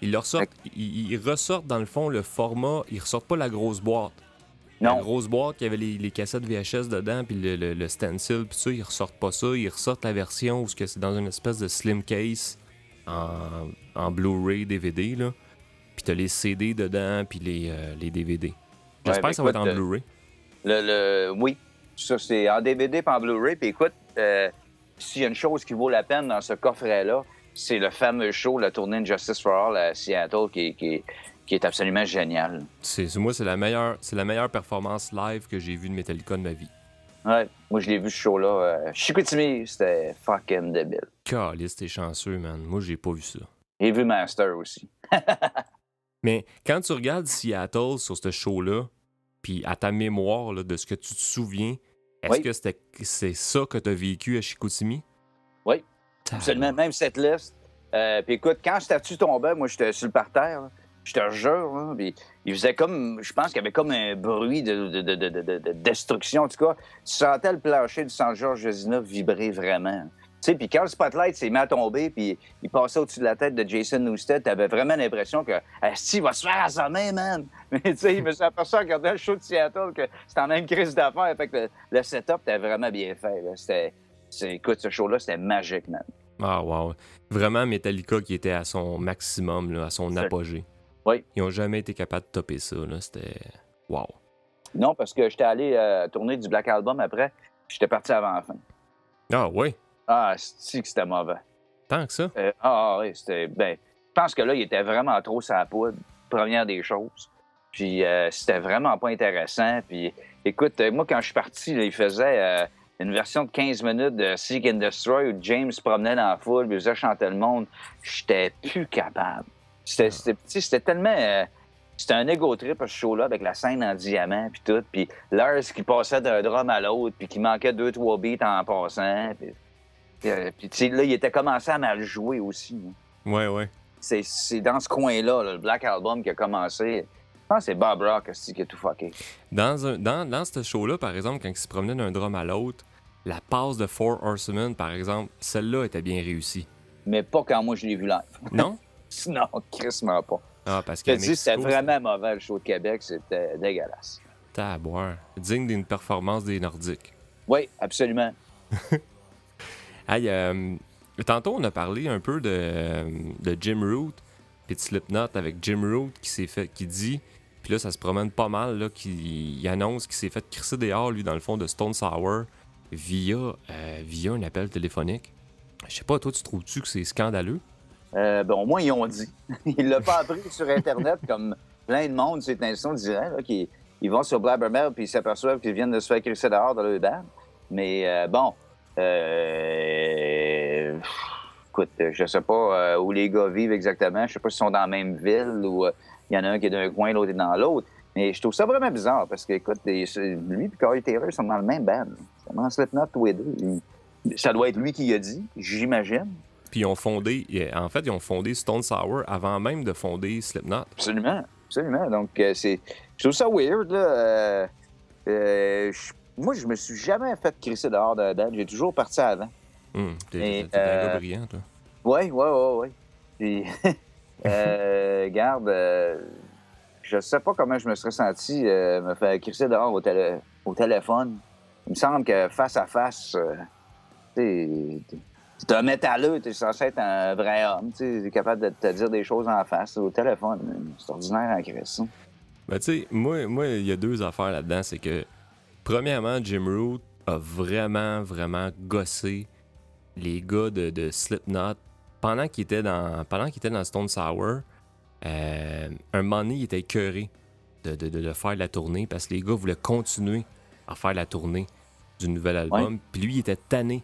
Ils le ressortent. Ils, ils ressortent, dans le fond, le format. Ils ressortent pas la grosse boîte. La Non. grosse boîte qui avait les, les cassettes VHS dedans, puis le, le, le stencil, puis ça, ils ressortent pas ça. Ils ressortent la version où c'est dans une espèce de slim case en, en Blu-ray, DVD, là. Puis t'as les CD dedans, puis les, euh, les DVD. J'espère ben que ça va être en euh, Blu-ray. Le, le- oui, ça c'est en DVD et en Blu-ray. Puis écoute, euh, s'il y a une chose qui vaut la peine dans ce coffret-là, c'est le fameux show, la tournée de Justice for All à Seattle, qui, est- qui est- qui est absolument génial. C'est, moi, c'est la, meilleure, c'est la meilleure performance live que j'ai vue de Metallica de ma vie. Ouais, moi je l'ai vu ce show-là. Euh, Chicoutimi, c'était fucking débile. Calice, t'es chanceux, man. Moi, j'ai pas vu ça. J'ai vu Master aussi. Mais quand tu regardes Seattle sur ce show-là, puis à ta mémoire là, de ce que tu te souviens, est-ce Oui. que c'est ça que tu as vécu à Chicoutimi? Oui. Absolument, même cette liste. Euh, puis écoute, quand statue tombait, moi, j'étais sur le parterre. là. Je te jure, là, puis il faisait comme, je pense qu'il y avait comme un bruit de, de- de- de- de- de- de destruction. En tout cas, tu sentais le plancher du Saint-Georges Josina vibrer vraiment. Tu sais, puis quand le spotlight s'est mis à tomber, puis il passait au-dessus de la tête de Jason Newsted, t'avais vraiment l'impression que Steve va se faire assommer, man! Mais tu sais, il me suis aperçu en regardant le show de Seattle que c'était en même crise d'affaires. Fait que le, le setup était vraiment bien fait. là. C'était, écoute, ce show-là, c'était magique, man. Ah, wow. Vraiment Metallica qui était à son maximum, là, à son apogée. Oui. Ils ont jamais été capables de topper ça. C'était. Wow. Non, parce que j'étais allé euh, tourner du Black Album après, puis j'étais parti avant la fin. Ah, ouais. Ah, c'est que c'était mauvais? Tant que ça. Euh, ah, oui, c'était. Ben, je pense que là, il était vraiment trop sa poudre, première des choses. Puis euh, c'était vraiment pas intéressant. Puis écoute, moi, quand je suis parti, là, il faisait une version de 15 minutes de Seek and Destroy où James se promenait dans la foule, puis faisait chanter le monde. J'étais plus capable. C'était tellement. euh, c'était un ego trip, ce show-là, avec la scène en diamant, puis tout. Puis Lars qui passait d'un drum à l'autre, puis qui manquait deux, trois beats en passant. Puis, euh, puis, là, il était commencé à mal jouer aussi. hein. Ouais, ouais. C'est dans ce coin-là, là, le Black Album qui a commencé. Je pense que c'est Bob Rock qui a tout fucké. Dans, un, dans, dans ce show-là, par exemple, quand il se promenait d'un drum à l'autre, la passe de Four Horsemen, par exemple, celle-là était bien réussie. Mais pas quand moi je l'ai vu live. Non? Sinon, crissement pas. Ah, parce que c'était vraiment mauvais le show de Québec, c'était dégueulasse. C'était à boire. Digne d'une performance des Nordiques. Oui, absolument. Hey, euh, tantôt, on a parlé un peu de, de Jim Root, puis de Slipknot avec Jim Root qui s'est fait, qui dit, puis là, ça se promène pas mal, là, qui annonce qu'il s'est fait crisser dehors, lui, dans le fond, de Stone Sour, via, euh, via un appel téléphonique. Je sais pas, toi, tu trouves-tu que c'est scandaleux? Euh, ben, au moins, ils ont dit. Ils l'ont pas appris sur Internet comme plein de monde, c'est instant dirait, qui ils vont sur Blabbermouth puis ils s'aperçoivent qu'ils viennent de se faire crisser dehors dans le band. Mais euh, bon, euh, écoute, je sais pas où les gars vivent exactement. Je sais pas s'ils sont dans la même ville ou il y en a un qui est d'un coin, l'autre est dans l'autre. Mais je trouve ça vraiment bizarre parce que, écoute, lui et Corey Taylor sont dans le même band. Dans Slipknot tous les deux. Il- Ça doit être lui qui l'a dit, j'imagine. Puis ils ont fondé, en fait, ils ont fondé Stone Sour avant même de fonder Slipknot. Absolument, absolument. Donc, euh, c'est. Je trouve ça weird, là. Euh, euh, je- moi, je me suis jamais fait crisser dehors d'un band. J'ai toujours parti avant. Hum, t'es un gars brillant, toi. Oui, oui, oui, oui. Puis, euh, garde, euh, je sais pas comment je me serais senti euh, me faire crisser dehors au, télé- au téléphone. Il me semble que face à face, euh, tu t'es un métalleux, t'es censé être un vrai homme, tu es capable de te dire des choses en face. Au téléphone, c'est ordinaire en crise. hein. Ben, tu sais, moi, il y a deux affaires là-dedans. C'est que, premièrement, Jim Root a vraiment, vraiment gossé les gars de, Slipknot pendant qu'il était dans dans Stone Sour. euh, un moment était écœuré de, de, de faire la tournée parce que les gars voulaient continuer à faire la tournée du nouvel album. Puis lui, il était tanné.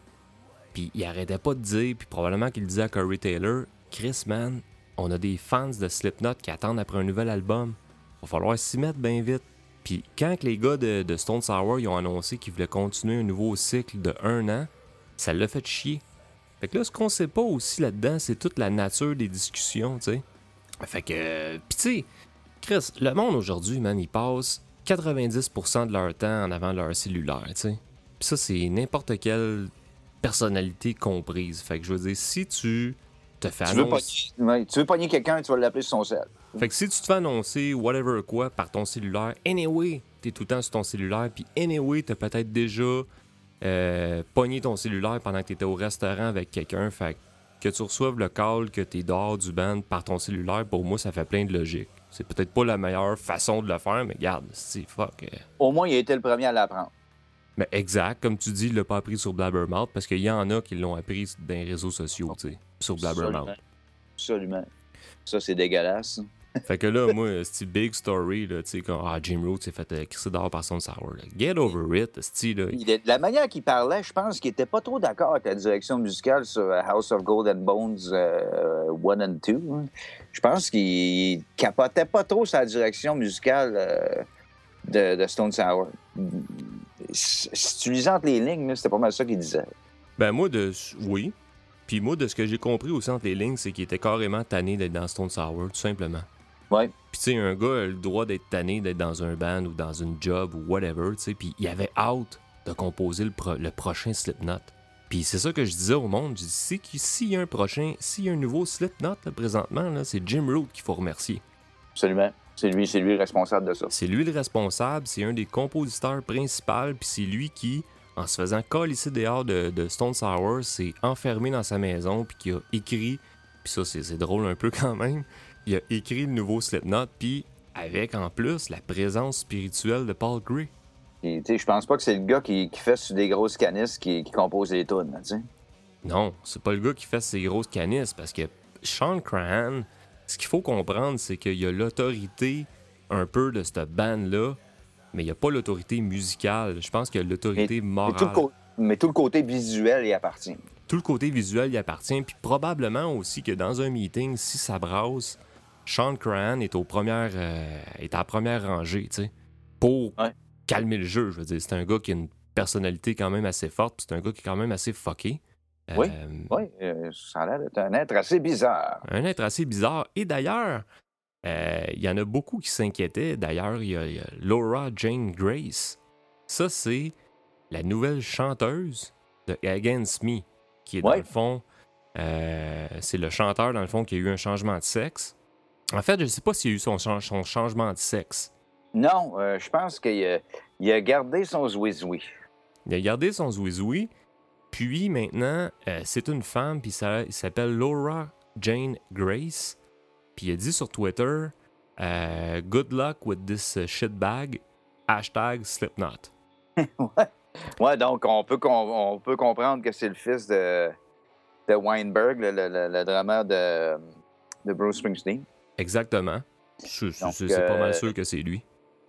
Puis il arrêtait pas de dire, puis probablement qu'il disait à Corey Taylor Chris, man, on a des fans de Slipknot qui attendent après un nouvel album. Va falloir s'y mettre bien vite. Puis quand les gars de, de Stone Sour ils ont annoncé qu'ils voulaient continuer un nouveau cycle de un an, ça l'a fait chier. Fait que là, ce qu'on sait pas aussi là-dedans, c'est toute la nature des discussions, tu sais. Fait que, pis tu sais, Chris, le monde aujourd'hui, man, il passe 90% de leur temps en avant de leur cellulaire, tu sais. Puis ça, c'est n'importe quelle personnalité comprise. Fait que je veux dire, si tu te fais Tu veux annoncer... pogner, tu veux pogner quelqu'un, tu vas l'appeler sur son sel. Fait que si tu te fais annoncer whatever quoi par ton cellulaire, anyway, t'es tout le temps sur ton cellulaire, puis anyway, t'as peut-être déjà euh, pogné ton cellulaire pendant que t'étais au restaurant avec quelqu'un. Fait que tu reçoives le call que t'es dehors du band par ton cellulaire, pour moi, ça fait plein de logique. C'est peut-être pas la meilleure façon de le faire, mais regarde, c'est fuck. euh. Au moins, il a été le premier à l'apprendre. Mais exact, comme tu dis, il l'a pas appris sur Blabbermouth, parce qu'il y en a qui l'ont appris dans les réseaux sociaux, tu sais, sur Blabbermouth. Absolument. Absolument. Ça, c'est dégueulasse. Fait que là, moi, c'est big story, là, tu sais, quand ah, Jim Root s'est fait euh, crisser dehors par son sour. là. Get over it, c'est là. Il de la manière qu'il parlait, je pense qu'il était pas trop d'accord avec la direction musicale sur euh, House of Gold and Bones 1 and 2. hein. Je pense qu'il capotait pas trop sa direction musicale euh, de, de Stone Sour. Si tu lisais entre les lignes, c'était pas mal ça qu'il disait. Ben, moi, de. Oui. Puis moi, de ce que j'ai compris aussi entre les lignes, c'est qu'il était carrément tanné d'être dans Stone Sour, tout simplement. Ouais. Puis, tu sais, un gars a le droit d'être tanné d'être dans un band ou dans une job ou whatever, tu sais. Puis, il avait hâte de composer le, pro- le prochain Slipknot. Puis, c'est ça que je disais au monde. Je dis, c'est que s'il y a un prochain, s'il y a un nouveau Slipknot, là, présentement, là, c'est Jim Root qu'il faut remercier. Absolument. C'est lui, c'est lui le responsable de ça. C'est lui le responsable, c'est un des compositeurs principaux, puis c'est lui qui, en se faisant colisser dehors de, de Stone Sour, s'est enfermé dans sa maison, puis qui a écrit, puis ça c'est drôle un peu quand même, il a écrit le nouveau Slipknot, puis avec en plus la présence spirituelle de Paul Gray. Puis, tu sais, Je pense pas que c'est le gars qui, qui fait sur des grosses canisses qui, qui compose les tunes. là, tu sais. Non, c'est pas le gars qui fait ses grosses canisses, parce que Sean Crahan, ce qu'il faut comprendre, c'est qu'il y a l'autorité un peu de cette band-là, mais il n'y a pas l'autorité musicale. Je pense qu'il y a l'autorité Mais morale. tout, mais tout le côté visuel y appartient. tout le côté visuel y appartient. Puis probablement aussi que dans un meeting, si ça brasse, Sean Crahan est, euh, est à la première rangée, tu sais, pour Ouais. calmer le jeu. Je veux dire, c'est un gars qui a une personnalité quand même assez forte, puis c'est un gars qui est quand même assez fucké. Oui. Euh, Oui, euh, ça a l'air d'être un être assez bizarre. Un être assez bizarre. Et d'ailleurs, euh, il y en a beaucoup qui s'inquiétaient. D'ailleurs, il y, a- il y a Laura Jane Grace. Ça, c'est la nouvelle chanteuse de Against Me, qui est dans Ouais. le fond, euh, c'est le chanteur, dans le fond, qui a eu un changement de sexe. En fait, je ne sais pas s'il a eu son, chan- son changement de sexe. Non, euh, je pense qu'il a, a gardé son zouizoui. Il a gardé son zouizoui. Puis maintenant, euh, c'est une femme, puis ça, il s'appelle Laura Jane Grace. Puis il a dit sur Twitter euh, Good luck with this uh, shitbag. Hashtag Slipknot. Ouais, donc on peut, on peut comprendre que c'est le fils de, de Weinberg, le, le, le- de, de Bruce Springsteen. Exactement. C'est pas euh, mal sûr que c'est lui.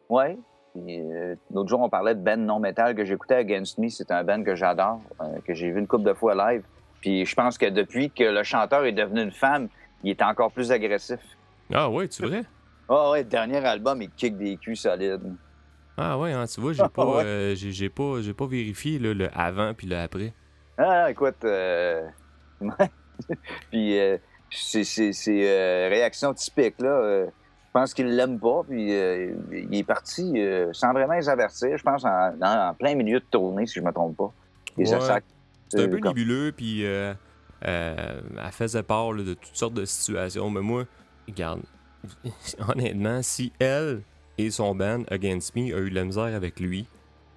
Ouais. Puis, euh, L'autre jour, on parlait de band non metal que j'écoutais Against Me. C'est un band que j'adore, euh, que j'ai vu une couple de fois live. Puis je pense que depuis que le chanteur est devenu une femme, il est encore plus agressif. Ah ouais, tu vrai? Ah ouais, le dernier album, il kick des culs solides. Ah ouais, hein, tu vois, j'ai pas, Ouais. euh, j'ai pas, j'ai pas vérifié là, le avant puis le après. Ah, écoute, euh... puis c'est c'est- c'est, réaction typique, là. Je pense qu'il l'aime pas, puis euh, il est parti euh, sans vraiment les avertir, je pense, en, plein milieu de tournée, si je me trompe pas. Ouais. C'était un euh, peu comme- nébuleux, puis elle faisait part là, de toutes sortes de situations. Mais moi, regarde, honnêtement, si elle et son band Against Me a eu de la misère avec lui,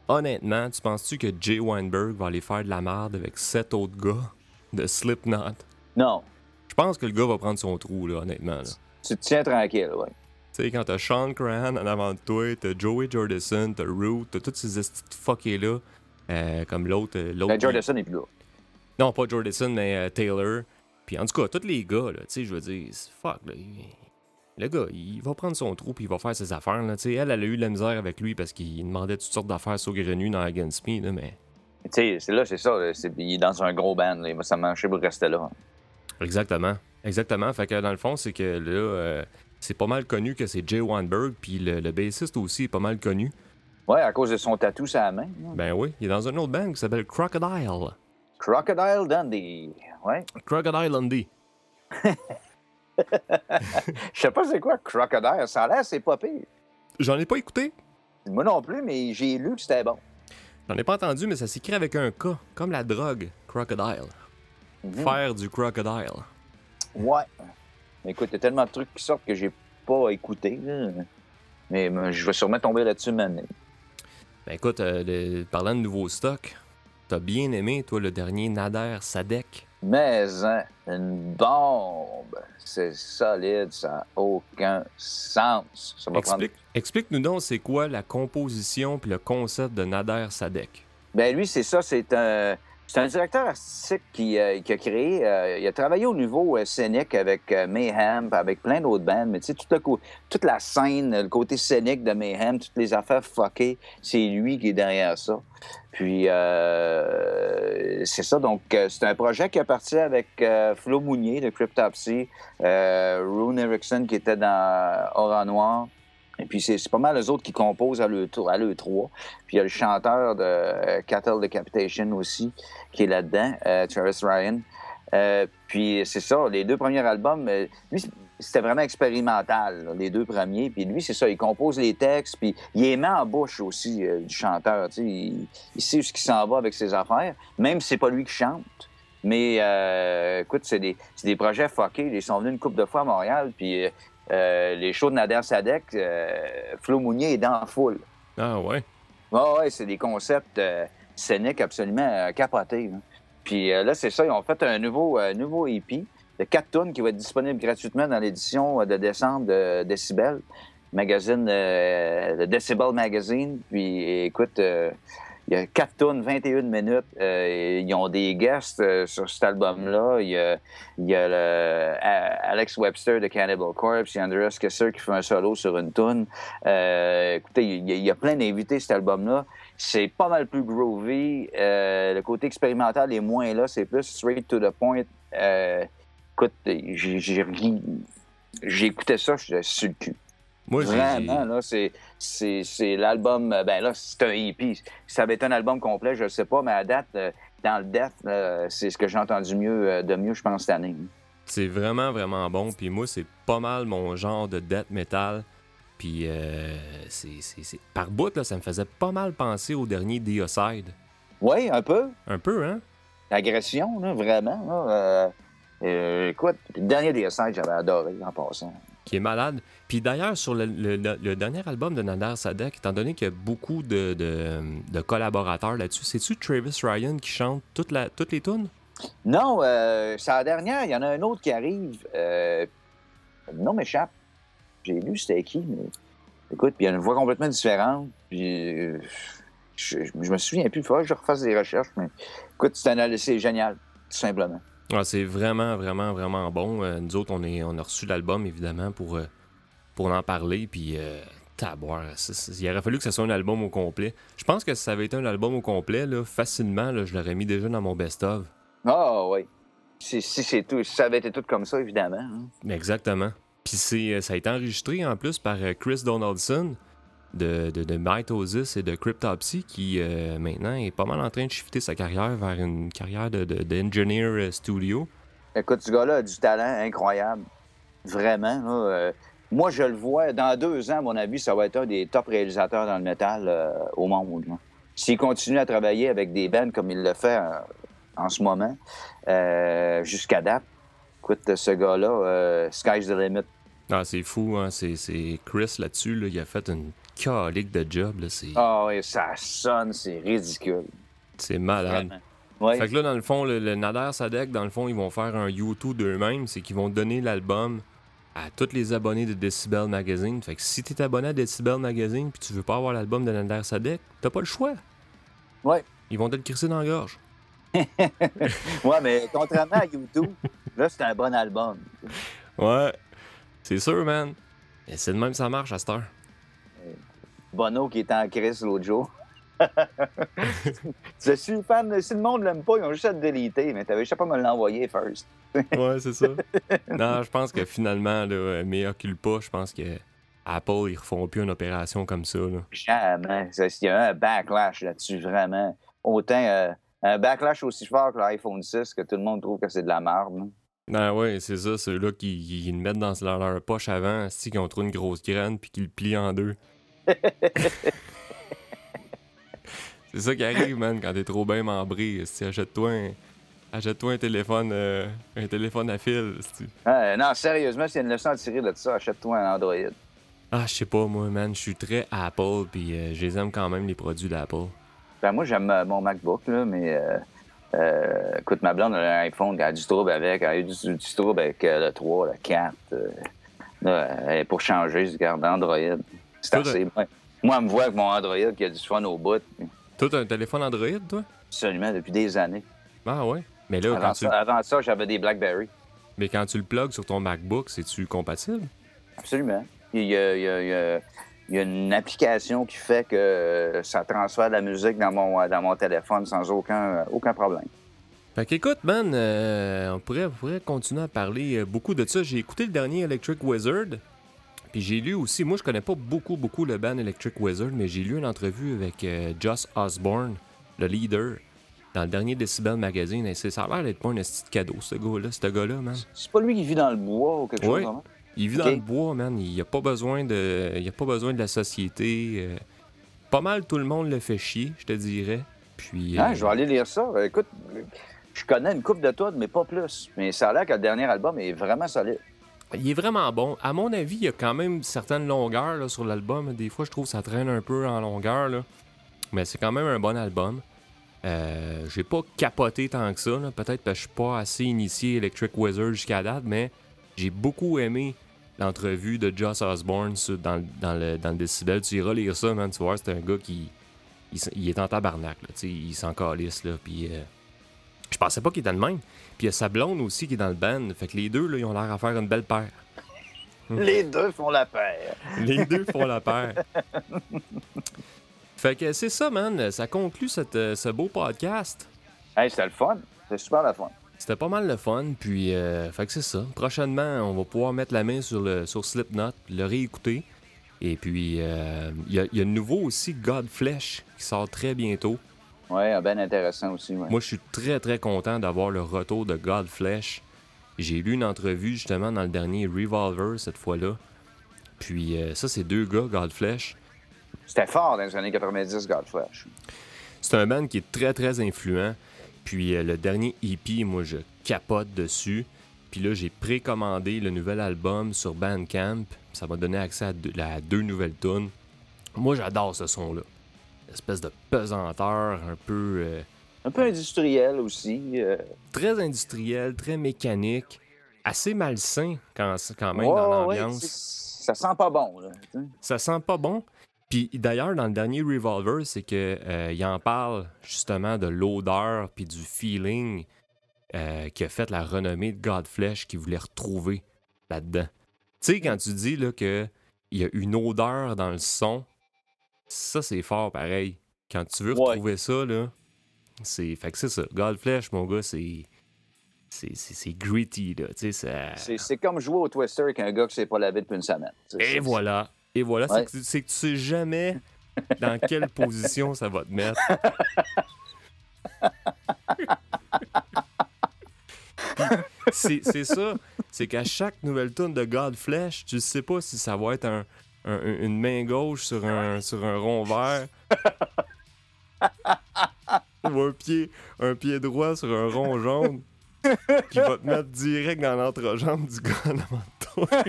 honnêtement, tu penses-tu que Jay Weinberg va aller faire de la merde avec sept autres gars de Slipknot? Non, Je pense que le gars va prendre son trou, là, honnêtement. Là. tu te tiens tranquille, ouais. Tu sais, quand t'as Sean Crahan en avant de toi, t'as Joey Jordison, t'as Root, t'as tous ces estis de fuckés-là, euh, comme l'autre. euh, l'autre Ben, Jordison est plus là. Non, pas Jordison, mais euh, Taylor. Puis en tout cas, tous les gars, là, tu sais, je veux dire, fuck, là. Le gars, il va prendre son trou puis il va faire ses affaires, là. Tu sais, elle, elle a eu de la misère avec lui parce qu'il demandait toutes sortes d'affaires saugrenues dans Against Me, là, mais... Tu sais, c'est là, c'est ça. là, il est dans un gros band, là, il va manger pour rester là. Exactement. Exactement. Fait que dans le fond, c'est que là, euh, c'est pas mal connu que c'est Jay Weinberg, puis le, le bassiste aussi est pas mal connu. Ouais, à cause de son tatou sur la main. Ben oui, il est dans un autre band qui s'appelle Crocodile. Crocodile Dundee. Ouais. Crocodile Dundee. Je sais pas c'est quoi Crocodile. Ça a l'air, c'est pas pire. J'en ai pas écouté. Moi non plus, mais j'ai lu que c'était bon. J'en ai pas entendu, mais ça s'écrit avec un K, comme la drogue, crocodile. Mhm. Faire du crocodile. Ouais. Écoute, il y a tellement de trucs qui sortent que j'ai pas écouté. là. Mais je vais sûrement tomber là-dessus maintenant. Ben écoute, euh, le- parlant de nouveau stock, t'as bien aimé, toi, le dernier Nader Sadek? Mais hein, une bombe. C'est solide, ça n'a aucun sens. Ça va prendre. Explique, explique-nous donc, c'est quoi la composition puis le concept de Nader Sadek? Ben lui, c'est ça, c'est un. C'est un directeur artistique qui, euh, qui a créé, euh, il a travaillé au niveau euh, scénique avec euh, Mayhem, avec plein d'autres bands, mais tu sais, toute la scène, le côté scénique de Mayhem, toutes les affaires fuckées, c'est lui qui est derrière ça. Puis, euh, c'est ça, donc c'est un projet qui a parti avec Flo Mounier de Cryptopsy, Rune Erickson qui était dans Aura Noir, et puis c'est pas mal les autres qui composent à l'E3. à l'E3. Puis il y a le chanteur de euh, Cattle Decapitation aussi qui est là-dedans, euh, Travis Ryan. Euh, puis c'est ça, les deux premiers albums, lui, c'était vraiment expérimental, les deux premiers. Puis lui, c'est ça, il compose les textes, puis il les met en bouche aussi du chanteur. Il, il sait ce qui s'en va avec ses affaires, même si c'est pas lui qui chante. Mais écoute, c'est des, des projets fuckés. Ils sont venus une couple de fois à Montréal, puis euh, les shows de Nader Sadek, euh, Flo Mounier est dans la foule. Ah ouais? Ouais, ouais, c'est des concepts euh, scéniques absolument capotés. là. Puis là, c'est ça, ils ont fait un nouveau, nouveau EP de 4 tonnes qui va être disponible gratuitement dans l'édition de décembre de Decibel, magazine, euh, le Decibel Magazine. Puis écoute, euh, il y a 4 tonnes, 21 minutes. Euh, ils ont des guests euh, sur cet album-là. Il y a, le- Alex Webster de Cannibal Corpse, il y a Andreas Kesser qui fait un solo sur une tune. Euh, écoutez, il y, a, plein d'invités cet album-là. C'est pas mal plus groovy. Le côté expérimental est moins là. C'est plus straight to the point. Écoute, j'ai j'ai écouté ça, je suis sur le cul. Moi, Vraiment, là, c'est, c'est, c'est l'album. euh, Ben là, c'est un EP. Si ça avait été un album complet, je ne sais pas, mais à date, euh, dans le death, euh, c'est ce que j'ai entendu mieux, de mieux, je pense, cette année. C'est vraiment, vraiment bon. Puis moi, c'est pas mal mon genre de death metal. Puis euh, c'est, c'est- par bout, là, ça me faisait pas mal penser au dernier Diocide. Oui, un peu. Un peu, hein? L'agression, là, vraiment. là, euh, euh, écoute, le dernier scènes, j'avais adoré en passant. Qui est malade. Puis d'ailleurs, sur le, dernier album de Nader Sadek, étant donné qu'il y a beaucoup de, collaborateurs là-dessus, c'est-tu Travis Ryan qui chante toutes les tunes? Non, euh, c'est la dernière. Il y en a un autre qui arrive. Euh, le nom m'échappe. J'ai lu c'était qui, écoute, puis il y a une voix complètement différente. Puis euh, je, me souviens plus. Il faudrait que je refasse des recherches, mais écoute, c'est génial, tout simplement. Ah, c'est vraiment, vraiment, vraiment bon. Euh, nous autres, on, est, on a reçu l'album, évidemment, pour, euh, pour en parler. Puis, euh, taboire, il aurait fallu que ce soit un album au complet. Je pense que si ça avait été un album au complet, là, facilement, là, je l'aurais mis déjà dans mon best-of. Ah oui. Si, si c'est tout, si ça avait été tout comme ça, évidemment. hein. Exactement. Puis c'est, euh, ça a été enregistré en plus par Chris Donaldson de, de, de Mitosis et de Cryptopsy qui euh, maintenant est pas mal en train de shifter sa carrière vers une carrière de, de, d'engineer euh, studio. Écoute, ce gars-là a du talent incroyable. Vraiment. là, euh, moi, je le vois. Dans deux ans, à mon avis, ça va être un des top réalisateurs dans le métal euh, au monde. S'il continue à travailler avec des bands comme il le fait en ce moment, jusqu'à date, écoute, ce gars-là, sky's the limit. Ah, c'est fou, hein? C'est, c'est Chris là-dessus, là, il a fait une calique de job, là, c'est, Ah oui, ça sonne, c'est ridicule. c'est malade. Ouais. Fait que là, dans le fond, le, le Nader Sadek, dans le fond, ils vont faire un YouTube d'eux-mêmes, c'est qu'ils vont donner l'album à tous les abonnés de Decibel Magazine. Fait que si t'es abonné à Decibel Magazine puis tu veux pas avoir l'album de Nader Sadek, t'as pas le choix. Ouais. Ils vont te le crisser dans la gorge. Ouais, mais contrairement à YouTube, là, c'est un bon album. Ouais. C'est sûr, man. Et c'est de même que ça marche à cette heure. Bono qui était en crise l'autre jour. Je suis fan. Si le monde l'aime pas, ils ont juste à te déliter, mais t'avais juste pas me l'envoyer first. Ouais, c'est ça. non, je pense que finalement, là, mea culpa, je pense que Apple, ils refont plus une opération comme ça. Là. Jamais. Il y a un backlash là-dessus, vraiment. Autant euh, un backlash aussi fort que l'iPhone 6 que tout le monde trouve que c'est de la merde. Non, ouais, c'est ça, ceux-là qui, le mettent dans leur, leur poche avant, si qui ont trop une grosse graine puis qui le plient en deux. C'est ça qui arrive, man, quand t'es trop bien membré. Si achète-toi un, achète-toi un téléphone, euh, un téléphone à fil. si tu- non, sérieusement, s'il y a une leçon à tirer de ça, achète-toi un Android. Ah, je sais pas, moi, man, je suis très Apple, puis euh, je les aime quand même, les produits d'Apple. Ben, moi, j'aime euh, mon MacBook, là, mais euh, écoute, ma blonde a un iPhone, elle a du trouble avec, elle a eu du, du trouble avec le 3, le 4. euh, là, elle est pour changer, je garde Android. C'est. Moi, moi, elle me voit avec mon Android qui a du fun au bout, Toi, t'as un téléphone Android, toi? absolument, depuis des années. Ah ouais? Mais là, Avant quand tu, ça, avant ça, j'avais des BlackBerry. mais quand tu le plugues sur ton MacBook, c'est-tu compatible? Absolument. Il y a, il y a- il y a- il y a une application qui fait que euh, ça transfère de la musique dans mon, dans mon téléphone sans aucun, aucun problème. Fait qu'écoute, man, euh, on, pourrait, on pourrait continuer à parler euh, beaucoup de ça. J'ai écouté le dernier Electric Wizard, puis j'ai lu aussi, moi je connais pas beaucoup, beaucoup le band Electric Wizard, mais j'ai lu une entrevue avec euh, Joss Osborne, le leader, dans le dernier Decibel Magazine, et ça a l'air d'être pas un esti de cadeau, ce gars-là, ce gars-là, man. C'est pas lui qui vit dans le bois ou quelque chose comme ça? Il vit dans le bois, man. Il n'y a pas besoin de. Il a pas besoin de la société. euh, pas mal tout le monde le fait chier, je te dirais. Puis. Ah, euh, je vais aller lire ça. Écoute, je connais une coupe de toi, mais pas plus. Mais ça a l'air que le dernier album est vraiment solide. Il est vraiment bon. À mon avis, il y a quand même certaines longueurs là, sur l'album. Des fois, je trouve que ça traîne un peu en longueur. Là. Mais c'est quand même un bon album. Euh, J'ai pas capoté tant que ça. Peut-être parce que je suis pas assez initié Electric Wizard jusqu'à date, mais j'ai beaucoup aimé l'entrevue de Joss Osborne dans, le- dans le, dans le. Tu iras lire ça, man. Tu vois, c'est un gars qui il, est en tabarnak. Là, il s'en calisse. Là, puis, euh, je pensais pas qu'il était de même. Puis il y a sa blonde aussi qui est dans le band. Fait que les deux, là, ils ont l'air à faire une belle paire. Les deux font la paire. Les deux font la paire. Fait que c'est ça, man. Ça conclut cette, euh, ce beau podcast. Hey, c'était le fun. C'était super le fun. C'était pas mal le fun, puis euh, fait que c'est ça. Prochainement, on va pouvoir mettre la main sur, le, sur Slipknot, le réécouter. Et puis, euh, il y, a, y a de nouveau aussi Godflesh qui sort très bientôt. Ouais, bien intéressant aussi. Ouais. Moi, je suis très, très content d'avoir le retour de Godflesh. J'ai lu une entrevue justement dans le dernier Revolver cette fois-là. Puis euh, ça, c'est deux gars, Godflesh. C'était fort dans les années 90, Godflesh. C'est un band qui est très très influent. Puis euh, le dernier EP, moi je capote dessus. Puis là, j'ai précommandé le nouvel album sur Bandcamp. Ça m'a donné accès à deux, à deux nouvelles tunes. Moi, j'adore ce son-là. Espèce de pesanteur, un peu euh, Un peu industriel aussi. euh, très industriel, très mécanique, assez malsain quand, quand même dans l'ambiance. ça sent pas bon. Là. Ça sent pas bon. Puis d'ailleurs, dans le dernier Revolver, c'est que euh, il en parle justement de l'odeur puis du feeling euh, qui a fait la renommée de Godflesh qu'il voulait retrouver là-dedans. Tu sais, quand tu dis là, que il y a une odeur dans le son, ça c'est fort pareil. Quand tu veux Ouais. retrouver ça, là, c'est. Fait que c'est ça. Godflesh, mon gars, c'est. C'est, c'est, c'est gritty, là. Tu sais, ça... C'est c'est comme jouer au Twister avec un gars qui s'est pas lavé depuis une semaine. Et voilà. Et voilà. Ouais. C'est, que, que tu sais jamais dans quelle position ça va te mettre. C'est, c'est ça. C'est qu'à chaque nouvelle tune de Godflesh, tu sais pas si ça va être un, un- une main gauche sur un, sur un rond vert. ou un pied, un pied droit sur un rond jaune. Qui va te mettre direct dans l'entrejambe du gars en avant de toi.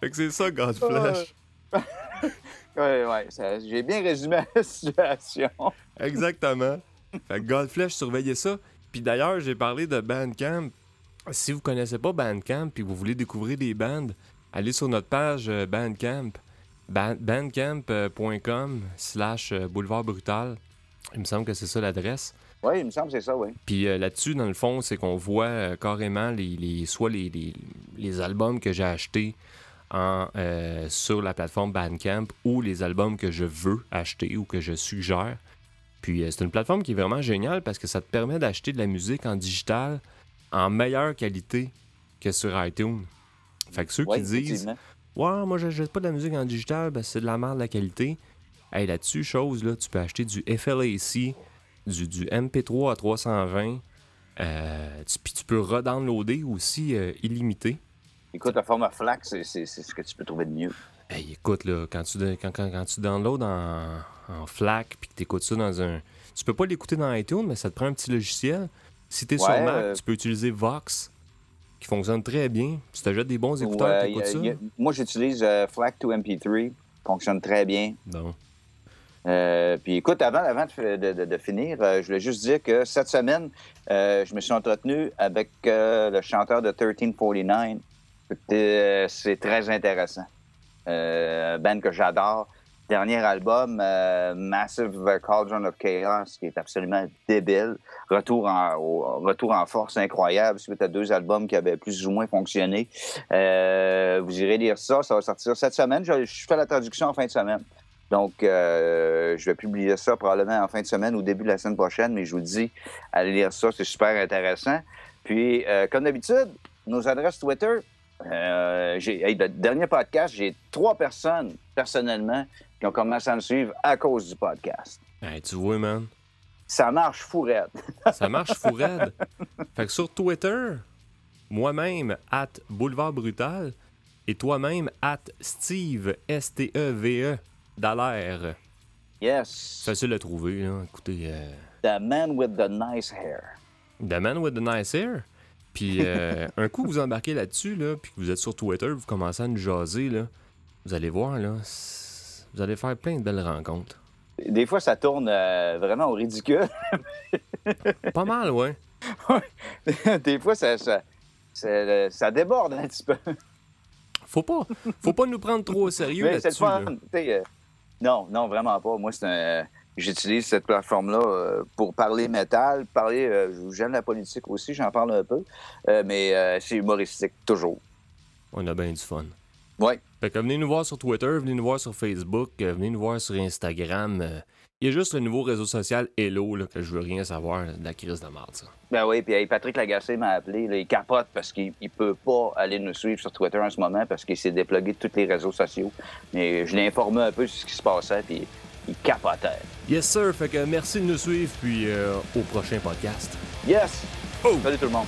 Fait que c'est ça, Godflesh. Ouais, ouais, j'ai bien résumé la situation. Exactement. Fait que Godflesh, surveillez ça. Puis d'ailleurs, j'ai parlé de Bandcamp. Si vous connaissez pas Bandcamp et vous voulez découvrir des bandes, allez sur notre page euh, Bandcamp. Ban- bandcamp.com slash euh, boulevard brutal. Il me semble que c'est ça l'adresse. Oui, il me semble que c'est ça, oui. Puis euh, là-dessus, dans le fond, c'est qu'on voit euh, carrément les, les- soit les, les- les albums que j'ai achetés en, euh, sur la plateforme Bandcamp ou les albums que je veux acheter ou que je suggère. Puis euh, c'est une plateforme qui est vraiment géniale parce que ça te permet d'acheter de la musique en digital en meilleure qualité que sur iTunes. Fait que ceux qui disent. Ouais, moi, j'achète pas de la musique en digital, ben, c'est de la merde la qualité. Hey, là-dessus, chose, là, tu peux acheter du FLAC, du, du MP3 à 320. Euh, tu- Puis tu peux redownloader aussi euh, illimité. Écoute, le format FLAC, c'est ce que tu peux trouver de mieux. Hey, écoute, là, quand tu, quand, quand, quand tu downloads en, en FLAC puis que tu écoutes ça dans un. Tu peux pas l'écouter dans iTunes, mais ça te prend un petit logiciel. Si tu es sur Mac, euh, tu peux utiliser Vox, qui fonctionne très bien. Tu achètes des bons écouteurs, tu écoutes ça. moi, j'utilise euh, FLAC 2 MP3, fonctionne très bien. Bon. Euh, puis écoute, avant, avant de, finir, je voulais juste dire que cette semaine, je me suis entretenu avec le chanteur de 1349. C'est très intéressant. Un band que j'adore dernier album, euh, Massive Cauldron of Chaos, qui est absolument débile. Retour en, force incroyable suite à deux albums qui avaient plus ou moins fonctionné. Euh, vous irez lire ça, ça va sortir cette semaine. Je, fais la traduction en fin de semaine. Donc, euh, je vais publier ça probablement en fin de semaine ou début de la semaine prochaine, mais je vous dis, allez lire ça, c'est super intéressant. Puis, comme d'habitude, nos adresses Twitter, euh, le dernier podcast, j'ai trois personnes, personnellement, qui ont commencé à me suivre à cause du podcast. tu vois, man. Ça marche fou raide. Ça marche fou raide. Fait que sur Twitter, moi-même, at Boulevard Brutal, et toi-même, at Steve, S-T-E-V-E, Dallaire. Yes. Facile à trouver, là. Écoutez. Euh, the man with the nice hair. The man with the nice hair? Puis euh, un coup, vous embarquez là-dessus, là, puis que vous êtes sur Twitter, vous commencez à nous jaser, là, vous allez voir, là, vous allez faire plein de belles rencontres. Des fois, ça tourne euh, vraiment au ridicule. Pas mal, ouais. Des fois, ça, ça, ça, déborde un petit peu. Faut pas, faut pas nous prendre trop au sérieux là-dessus. Euh, non, non, vraiment pas. Moi, c'est un j'utilise cette plateforme-là euh, pour parler métal, parler. Euh, j'aime la politique aussi, j'en parle un peu, euh, mais c'est humoristique toujours. On a bien du fun. Oui. Fait que venez nous voir sur Twitter, venez nous voir sur Facebook, venez nous voir sur Instagram. Il y a juste le nouveau réseau social Hello là, que je veux rien savoir de la crise de merde, ça. Ben oui, puis Patrick Lagacé m'a appelé. il capote parce qu'il peut pas aller nous suivre sur Twitter en ce moment parce qu'il s'est déplogué de tous les réseaux sociaux. Mais je l'ai informé un peu sur ce qui se passait, puis il capotait. Yes, sir. Fait que merci de nous suivre, puis euh, au prochain podcast. Yes! Oh! Salut tout le monde.